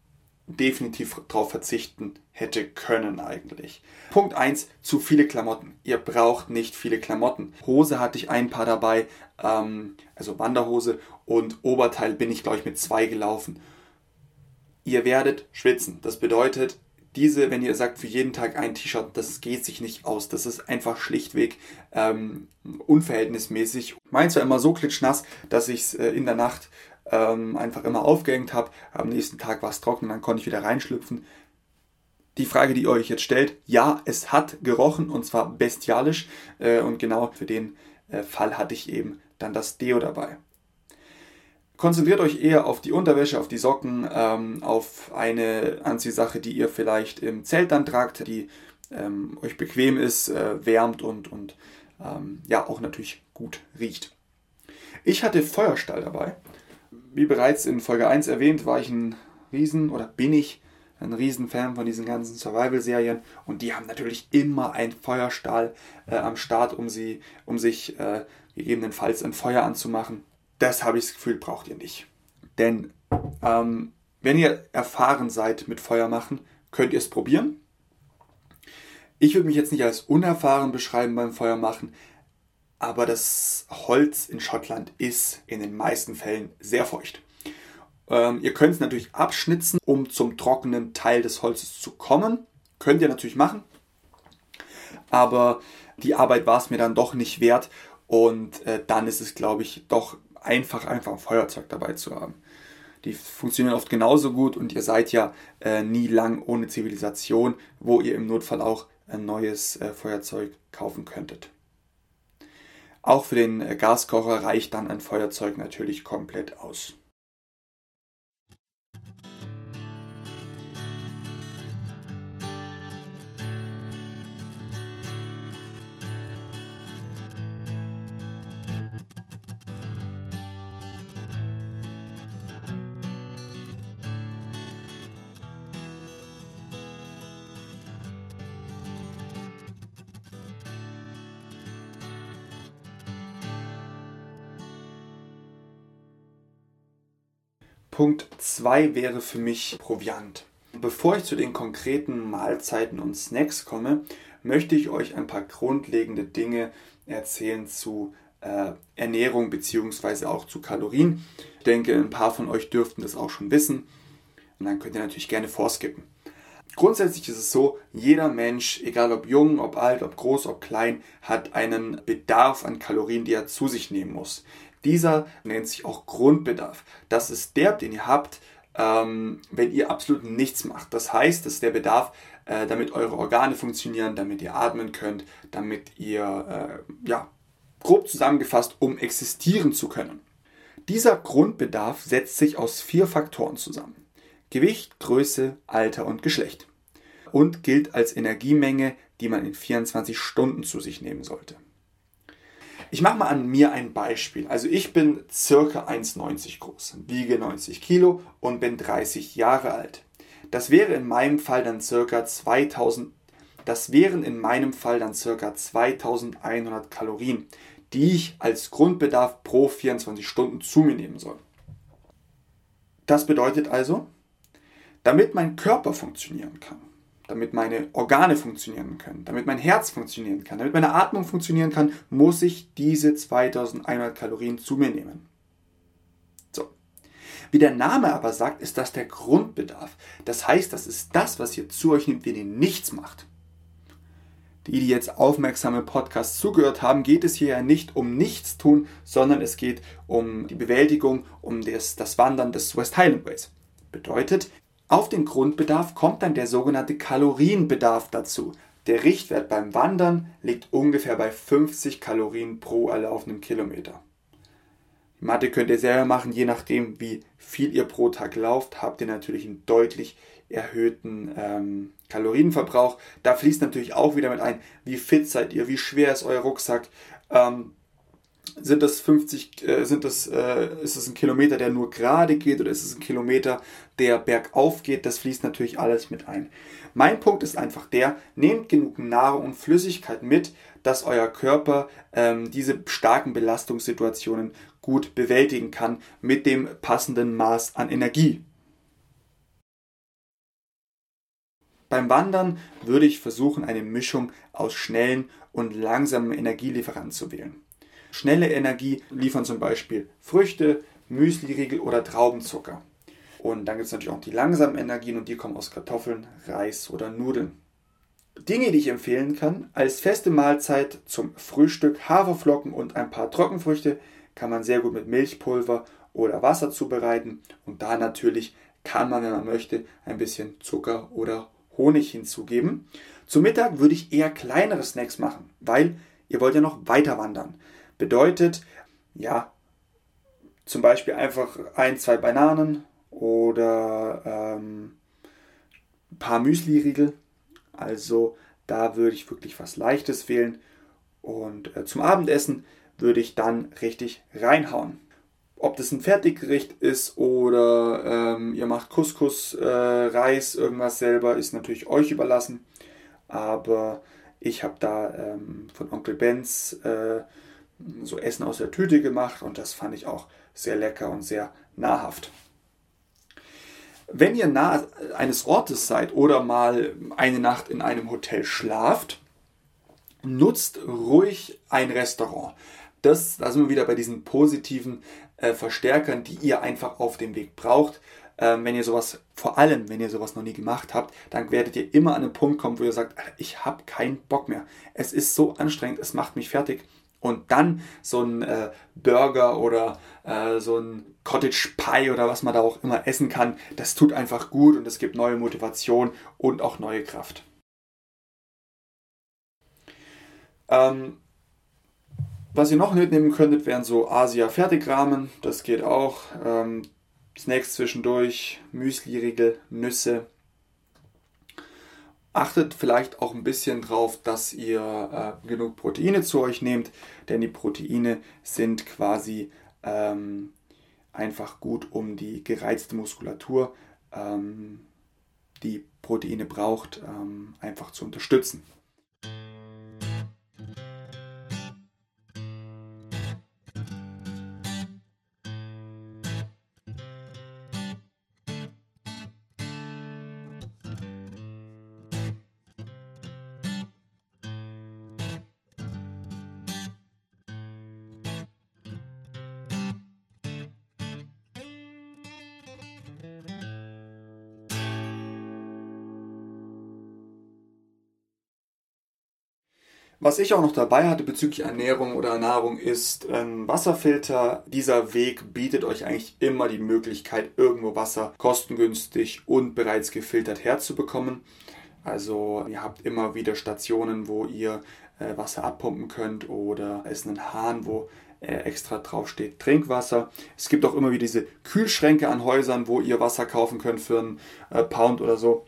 [SPEAKER 1] definitiv darauf verzichten hätte können eigentlich. Punkt 1, zu viele Klamotten. Ihr braucht nicht viele Klamotten. Hose hatte ich ein paar dabei, ähm, also Wanderhose und Oberteil bin ich glaube ich mit zwei gelaufen. Ihr werdet schwitzen. Das bedeutet, diese, wenn ihr sagt, für jeden Tag ein T-Shirt, das geht sich nicht aus. Das ist einfach schlichtweg ähm, unverhältnismäßig. Meins war immer so klitschnass, dass ich es äh, in der Nacht ähm, einfach immer aufgehängt habe. Am nächsten Tag war es trocken, dann konnte ich wieder reinschlüpfen. Die Frage, die ihr euch jetzt stellt, ja, es hat gerochen und zwar bestialisch. Äh, und genau für den äh, Fall hatte ich eben dann das Deo dabei. Konzentriert euch eher auf die Unterwäsche, auf die Socken, ähm, auf eine Anziehsache, die ihr vielleicht im Zelt dann tragt, die ähm, euch bequem ist, äh, wärmt und, und ähm, ja auch natürlich gut riecht. Ich hatte Feuerstahl dabei. Wie bereits in Folge 1 erwähnt, war ich ein Riesen oder bin ich ein Riesenfan von diesen ganzen Survival-Serien und die haben natürlich immer einen Feuerstahl äh, am Start, um, sie, um sich äh, gegebenenfalls ein Feuer anzumachen das habe ich das Gefühl, braucht ihr nicht. Denn ähm, wenn ihr erfahren seid mit Feuer machen, könnt ihr es probieren. Ich würde mich jetzt nicht als unerfahren beschreiben beim Feuer machen, aber das Holz in Schottland ist in den meisten Fällen sehr feucht. Ähm, ihr könnt es natürlich abschnitzen, um zum trockenen Teil des Holzes zu kommen. Könnt ihr natürlich machen. Aber die Arbeit war es mir dann doch nicht wert. Und äh, dann ist es, glaube ich, doch einfach, einfach ein Feuerzeug dabei zu haben. Die funktionieren oft genauso gut und ihr seid ja äh, nie lang ohne Zivilisation, wo ihr im Notfall auch ein neues äh, Feuerzeug kaufen könntet. Auch für den äh, Gaskocher reicht dann ein Feuerzeug natürlich komplett aus. Punkt 2 wäre für mich Proviant. Bevor ich zu den konkreten Mahlzeiten und Snacks komme, möchte ich euch ein paar grundlegende Dinge erzählen zu äh, Ernährung bzw. auch zu Kalorien. Ich denke, ein paar von euch dürften das auch schon wissen. Und dann könnt ihr natürlich gerne vorskippen. Grundsätzlich ist es so, jeder Mensch, egal ob jung, ob alt, ob groß, ob klein, hat einen Bedarf an Kalorien, die er zu sich nehmen muss. Dieser nennt sich auch Grundbedarf. Das ist der, den ihr habt, ähm, wenn ihr absolut nichts macht. Das heißt, das ist der Bedarf, äh, damit eure Organe funktionieren, damit ihr atmen könnt, damit ihr, äh, ja, grob zusammengefasst, um existieren zu können. Dieser Grundbedarf setzt sich aus vier Faktoren zusammen. Gewicht, Größe, Alter und Geschlecht. Und gilt als Energiemenge, die man in 24 Stunden zu sich nehmen sollte. Ich mache mal an mir ein Beispiel. Also ich bin circa 1,90 groß, wiege 90 Kilo und bin 30 Jahre alt. Das wäre in meinem Fall dann circa 2000, das wären in meinem Fall dann circa 2100 Kalorien, die ich als Grundbedarf pro 24 Stunden zu mir nehmen soll. Das bedeutet also, damit mein Körper funktionieren kann, damit meine Organe funktionieren können, damit mein Herz funktionieren kann, damit meine Atmung funktionieren kann, muss ich diese 2100 Kalorien zu mir nehmen. Wie der Name aber sagt, ist das der Grundbedarf. Das heißt, das ist das, was ihr zu euch nimmt, wenn ihr nichts macht. Die, die jetzt aufmerksame Podcasts zugehört haben, geht es hier ja nicht um nichts tun, sondern es geht um die Bewältigung, um das, das Wandern des West Highland Ways. Bedeutet, auf den Grundbedarf kommt dann der sogenannte Kalorienbedarf dazu. Der Richtwert beim Wandern liegt ungefähr bei 50 Kalorien pro erlaufenen Kilometer. Die Mathe könnt ihr selber machen, je nachdem, wie viel ihr pro Tag lauft, habt ihr natürlich einen deutlich erhöhten ähm, Kalorienverbrauch. Da fließt natürlich auch wieder mit ein, wie fit seid ihr, wie schwer ist euer Rucksack. Ähm, sind das 50, äh, sind das, äh, ist es ein Kilometer, der nur gerade geht oder ist es ein Kilometer, der bergauf geht? Das fließt natürlich alles mit ein. Mein Punkt ist einfach der, nehmt genug Nahrung und Flüssigkeit mit, dass euer Körper ähm, diese starken Belastungssituationen gut bewältigen kann mit dem passenden Maß an Energie. Beim Wandern würde ich versuchen, eine Mischung aus schnellen und langsamen Energielieferanten zu wählen. Schnelle Energie liefern zum Beispiel Früchte, Müsliriegel oder Traubenzucker. Und dann gibt es natürlich auch die langsamen Energien und die kommen aus Kartoffeln, Reis oder Nudeln. Dinge, die ich empfehlen kann, als feste Mahlzeit zum Frühstück Haferflocken und ein paar Trockenfrüchte kann man sehr gut mit Milchpulver oder Wasser zubereiten und da natürlich kann man, wenn man möchte, ein bisschen Zucker oder Honig hinzugeben. Zum Mittag würde ich eher kleinere Snacks machen, weil ihr wollt ja noch weiter wandern. Bedeutet, ja, zum Beispiel einfach ein, zwei Bananen oder ähm, ein paar Müsli-Riegel. Also da würde ich wirklich was Leichtes wählen. Und äh, zum Abendessen würde ich dann richtig reinhauen. Ob das ein Fertiggericht ist oder ähm, ihr macht Couscous, äh, Reis, irgendwas selber, ist natürlich euch überlassen. Aber ich habe da ähm, von Onkel Benz äh, so Essen aus der Tüte gemacht und das fand ich auch sehr lecker und sehr nahrhaft. Wenn ihr nahe eines Ortes seid oder mal eine Nacht in einem Hotel schlaft, nutzt ruhig ein Restaurant. Das, da sind wir wieder bei diesen positiven äh, Verstärkern, die ihr einfach auf dem Weg braucht. Ähm, wenn ihr sowas, vor allem wenn ihr sowas noch nie gemacht habt, dann werdet ihr immer an einen Punkt kommen, wo ihr sagt, ich habe keinen Bock mehr. Es ist so anstrengend, es macht mich fertig und dann so ein äh, Burger oder äh, so ein Cottage Pie oder was man da auch immer essen kann, das tut einfach gut und es gibt neue Motivation und auch neue Kraft. Ähm, was ihr noch mitnehmen könntet, wären so Asia-Fertigrahmen, das geht auch. Ähm, Snacks zwischendurch, Müsli-Riegel, Nüsse, Achtet vielleicht auch ein bisschen drauf, dass ihr äh, genug Proteine zu euch nehmt, denn die Proteine sind quasi ähm, einfach gut, um die gereizte Muskulatur, ähm, die Proteine braucht, ähm, einfach zu unterstützen. Was ich auch noch dabei hatte bezüglich Ernährung oder Nahrung ist ein Wasserfilter. Dieser Weg bietet euch eigentlich immer die Möglichkeit, irgendwo Wasser kostengünstig und bereits gefiltert herzubekommen. Also ihr habt immer wieder Stationen, wo ihr äh, Wasser abpumpen könnt oder es einen Hahn, wo äh, extra drauf steht Trinkwasser. Es gibt auch immer wieder diese Kühlschränke an Häusern, wo ihr Wasser kaufen könnt für einen äh, Pound oder so.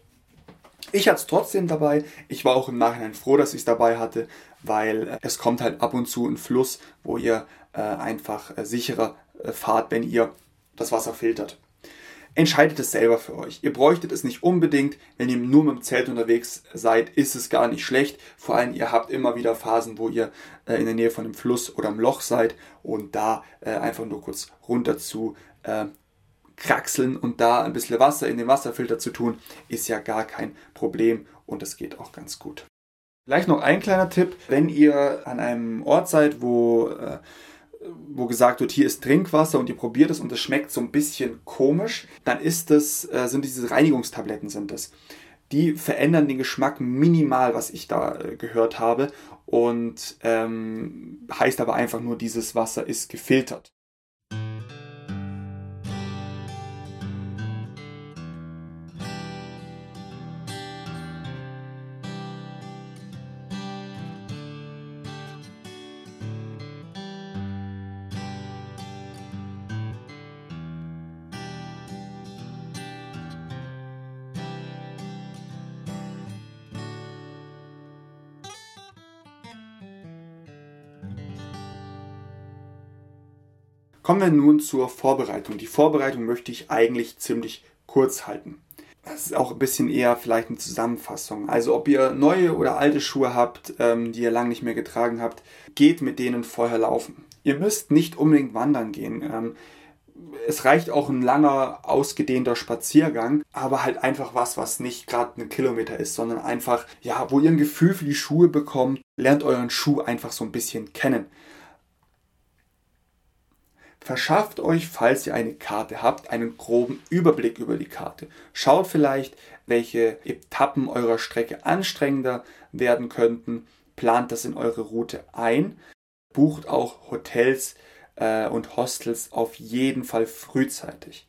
[SPEAKER 1] Ich hatte es trotzdem dabei. Ich war auch im Nachhinein froh, dass ich es dabei hatte, weil äh, es kommt halt ab und zu ein Fluss, wo ihr äh, einfach äh, sicherer fahrt, wenn ihr das Wasser filtert. Entscheidet es selber für euch. Ihr bräuchtet es nicht unbedingt. Wenn ihr nur mit dem Zelt unterwegs seid, ist es gar nicht schlecht. Vor allem, ihr habt immer wieder Phasen, wo ihr in der Nähe von einem Fluss oder einem Loch seid und da einfach nur kurz runter zu kraxeln und da ein bisschen Wasser in den Wasserfilter zu tun, ist ja gar kein Problem und es geht auch ganz gut. Vielleicht noch ein kleiner Tipp, wenn ihr an einem Ort seid, wo äh, wo gesagt wird, hier ist Trinkwasser und ihr probiert es und es schmeckt so ein bisschen komisch, dann ist das, äh, sind diese Reinigungstabletten sind das. Die verändern den Geschmack minimal, was ich da äh, gehört habe und ähm, heißt aber einfach nur, dieses Wasser ist gefiltert. Kommen wir nun zur Vorbereitung. Die Vorbereitung möchte ich eigentlich ziemlich kurz halten. Das ist auch ein bisschen eher vielleicht eine Zusammenfassung. Also ob ihr neue oder alte Schuhe habt, ähm, die ihr lange nicht mehr getragen habt, geht mit denen vorher laufen. Ihr müsst nicht unbedingt wandern gehen. Ähm, es reicht auch ein langer, ausgedehnter Spaziergang, aber halt einfach was, was nicht gerade ein Kilometer ist, sondern einfach, ja, wo ihr ein Gefühl für die Schuhe bekommt, lernt euren Schuh einfach so ein bisschen kennen. Verschafft euch, falls ihr eine Karte habt, einen groben Überblick über die Karte. Schaut vielleicht, welche Etappen eurer Strecke anstrengender werden könnten. Plant das in eure Route ein. Bucht auch Hotels äh, und Hostels auf jeden Fall frühzeitig.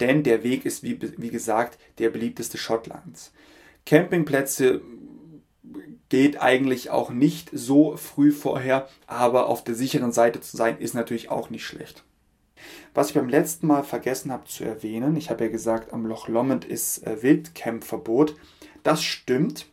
[SPEAKER 1] Denn der Weg ist, wie, wie gesagt, der beliebteste Schottlands. Campingplätze geht eigentlich auch nicht so früh vorher, aber auf der sicheren Seite zu sein, ist natürlich auch nicht schlecht. Was ich beim letzten Mal vergessen habe zu erwähnen, ich habe ja gesagt, am Loch Lomond ist äh, Wildcampverbot. Das stimmt,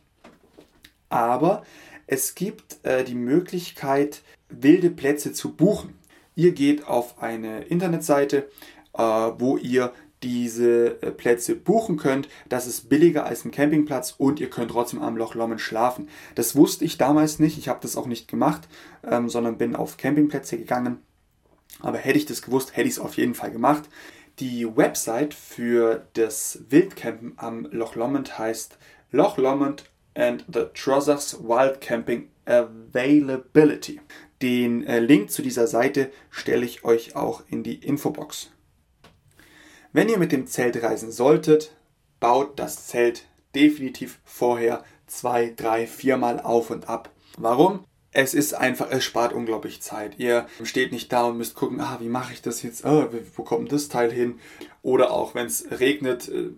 [SPEAKER 1] aber es gibt äh, die Möglichkeit, wilde Plätze zu buchen. Ihr geht auf eine Internetseite, äh, wo ihr diese äh, Plätze buchen könnt. Das ist billiger als ein Campingplatz und ihr könnt trotzdem am Loch Lomond schlafen. Das wusste ich damals nicht. Ich habe das auch nicht gemacht, ähm, sondern bin auf Campingplätze gegangen aber hätte ich das gewusst, hätte ich es auf jeden Fall gemacht. Die Website für das Wildcampen am Loch Lomond heißt Loch Lomond and the Trousers Wild Camping Availability. Den äh, Link zu dieser Seite stelle ich euch auch in die Infobox. Wenn ihr mit dem Zelt reisen solltet, baut das Zelt definitiv vorher zwei, drei, viermal auf und ab. Warum? Es ist einfach, es spart unglaublich Zeit. Ihr steht nicht da und müsst gucken, ah, wie mache ich das jetzt? Oh, wo kommt das Teil hin? Oder auch wenn es regnet, äh,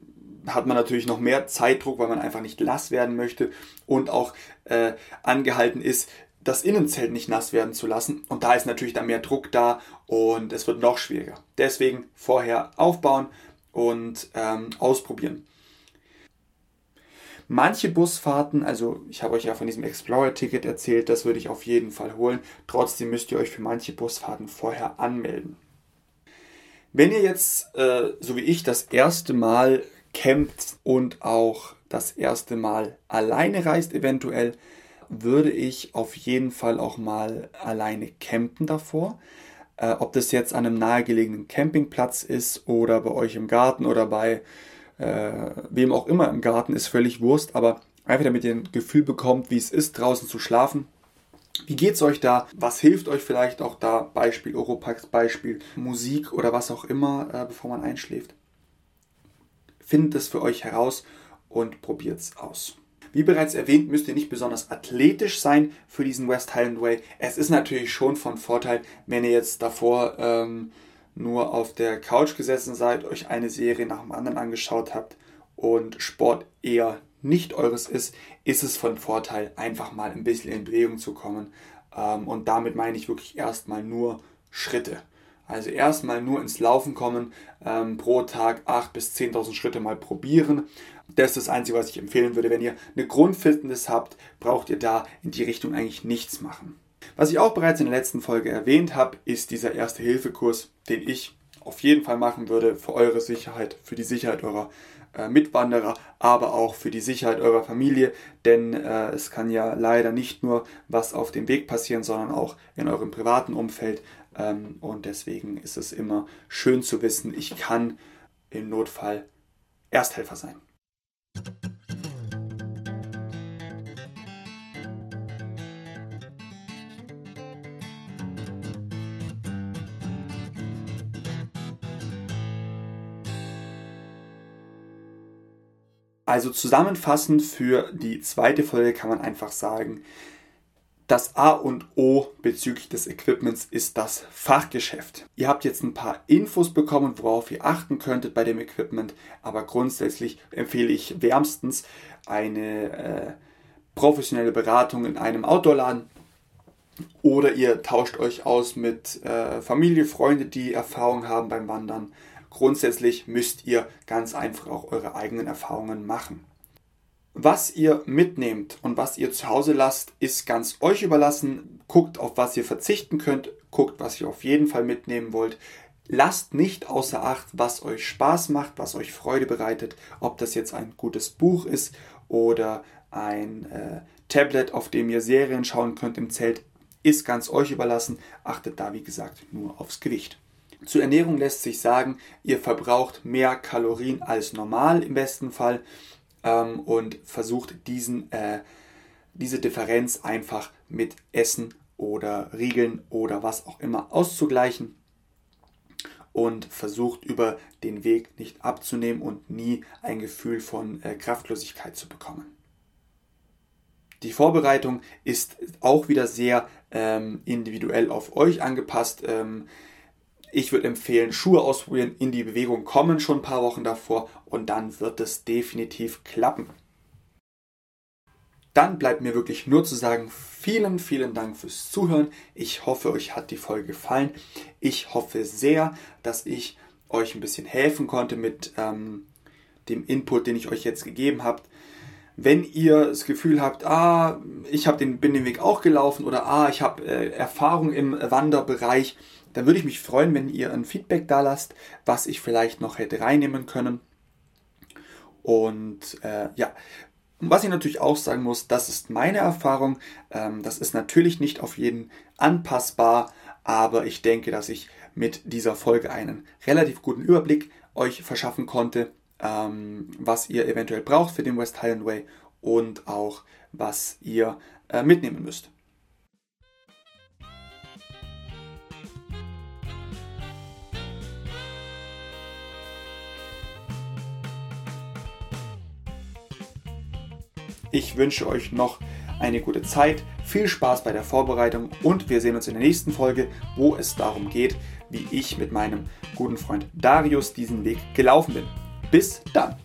[SPEAKER 1] hat man natürlich noch mehr Zeitdruck, weil man einfach nicht nass werden möchte und auch äh, angehalten ist, das Innenzelt nicht nass werden zu lassen. Und da ist natürlich dann mehr Druck da und es wird noch schwieriger. Deswegen vorher aufbauen und ähm, ausprobieren. Manche Busfahrten, also ich habe euch ja von diesem Explorer-Ticket erzählt, das würde ich auf jeden Fall holen. Trotzdem müsst ihr euch für manche Busfahrten vorher anmelden. Wenn ihr jetzt, äh, so wie ich, das erste Mal campt und auch das erste Mal alleine reist, eventuell, würde ich auf jeden Fall auch mal alleine campen davor. Äh, ob das jetzt an einem nahegelegenen Campingplatz ist oder bei euch im Garten oder bei äh, wem auch immer im Garten, ist völlig Wurst, aber einfach damit ihr ein Gefühl bekommt, wie es ist, draußen zu schlafen. Wie geht es euch da? Was hilft euch vielleicht auch da? Beispiel Oropax, Beispiel Musik oder was auch immer, äh, bevor man einschläft. Findet es für euch heraus und probiert es aus. Wie bereits erwähnt, müsst ihr nicht besonders athletisch sein für diesen West Highland Way. Es ist natürlich schon von Vorteil, wenn ihr jetzt davor ähm, nur auf der Couch gesessen seid, euch eine Serie nach dem anderen angeschaut habt und Sport eher nicht eures ist, ist es von Vorteil, einfach mal ein bisschen in Bewegung zu kommen. Ähm, und damit meine ich wirklich erstmal nur Schritte. Also erstmal nur ins Laufen kommen, ähm, pro Tag 8.000 bis 10.000 Schritte mal probieren. Das ist das Einzige, was ich empfehlen würde. Wenn ihr eine Grundfitness habt, braucht ihr da in die Richtung eigentlich nichts machen. Was ich auch bereits in der letzten Folge erwähnt habe, ist dieser Erste-Hilfe-Kurs, den ich auf jeden Fall machen würde für eure Sicherheit, für die Sicherheit eurer äh, Mitwanderer, aber auch für die Sicherheit eurer Familie, denn äh, es kann ja leider nicht nur was auf dem Weg passieren, sondern auch in eurem privaten Umfeld. Ähm, und deswegen ist es immer schön zu wissen, ich kann im Notfall Ersthelfer sein. Also zusammenfassend für die zweite Folge kann man einfach sagen, das A und O bezüglich des Equipments ist das Fachgeschäft. Ihr habt jetzt ein paar Infos bekommen, worauf ihr achten könntet bei dem Equipment, aber grundsätzlich empfehle ich wärmstens eine äh, professionelle Beratung in einem Outdoor-Laden oder ihr tauscht euch aus mit äh, Familie, Freunde, die Erfahrung haben beim Wandern. Grundsätzlich müsst ihr ganz einfach auch eure eigenen Erfahrungen machen. Was ihr mitnehmt und was ihr zu Hause lasst, ist ganz euch überlassen. Guckt, auf was ihr verzichten könnt, guckt, was ihr auf jeden Fall mitnehmen wollt. Lasst nicht außer Acht, was euch Spaß macht, was euch Freude bereitet, ob das jetzt ein gutes Buch ist oder ein äh, Tablet, auf dem ihr Serien schauen könnt im Zelt, ist ganz euch überlassen. Achtet da, wie gesagt, nur aufs Gewicht. Zur Ernährung lässt sich sagen, ihr verbraucht mehr Kalorien als normal im besten Fall ähm, und versucht diesen, äh, diese Differenz einfach mit Essen oder Riegeln oder was auch immer auszugleichen und versucht über den Weg nicht abzunehmen und nie ein Gefühl von äh, Kraftlosigkeit zu bekommen. Die Vorbereitung ist auch wieder sehr ähm, individuell auf euch angepasst. Ähm, ich würde empfehlen, Schuhe ausprobieren, in die Bewegung kommen schon ein paar Wochen davor und dann wird es definitiv klappen. Dann bleibt mir wirklich nur zu sagen, vielen, vielen Dank fürs Zuhören. Ich hoffe, euch hat die Folge gefallen. Ich hoffe sehr, dass ich euch ein bisschen helfen konnte mit ähm, dem Input, den ich euch jetzt gegeben habe. Wenn ihr das Gefühl habt, ah, ich hab den, bin den Weg auch gelaufen oder ah, ich habe äh, Erfahrung im Wanderbereich, dann würde ich mich freuen, wenn ihr ein Feedback da lasst, was ich vielleicht noch hätte reinnehmen können. Und äh, ja, was ich natürlich auch sagen muss, das ist meine Erfahrung. Ähm, das ist natürlich nicht auf jeden anpassbar, aber ich denke, dass ich mit dieser Folge einen relativ guten Überblick euch verschaffen konnte, ähm, was ihr eventuell braucht für den West Highland Way und auch was ihr äh, mitnehmen müsst. Ich wünsche euch noch eine gute Zeit, viel Spaß bei der Vorbereitung und wir sehen uns in der nächsten Folge, wo es darum geht, wie ich mit meinem guten Freund Darius diesen Weg gelaufen bin. Bis dann!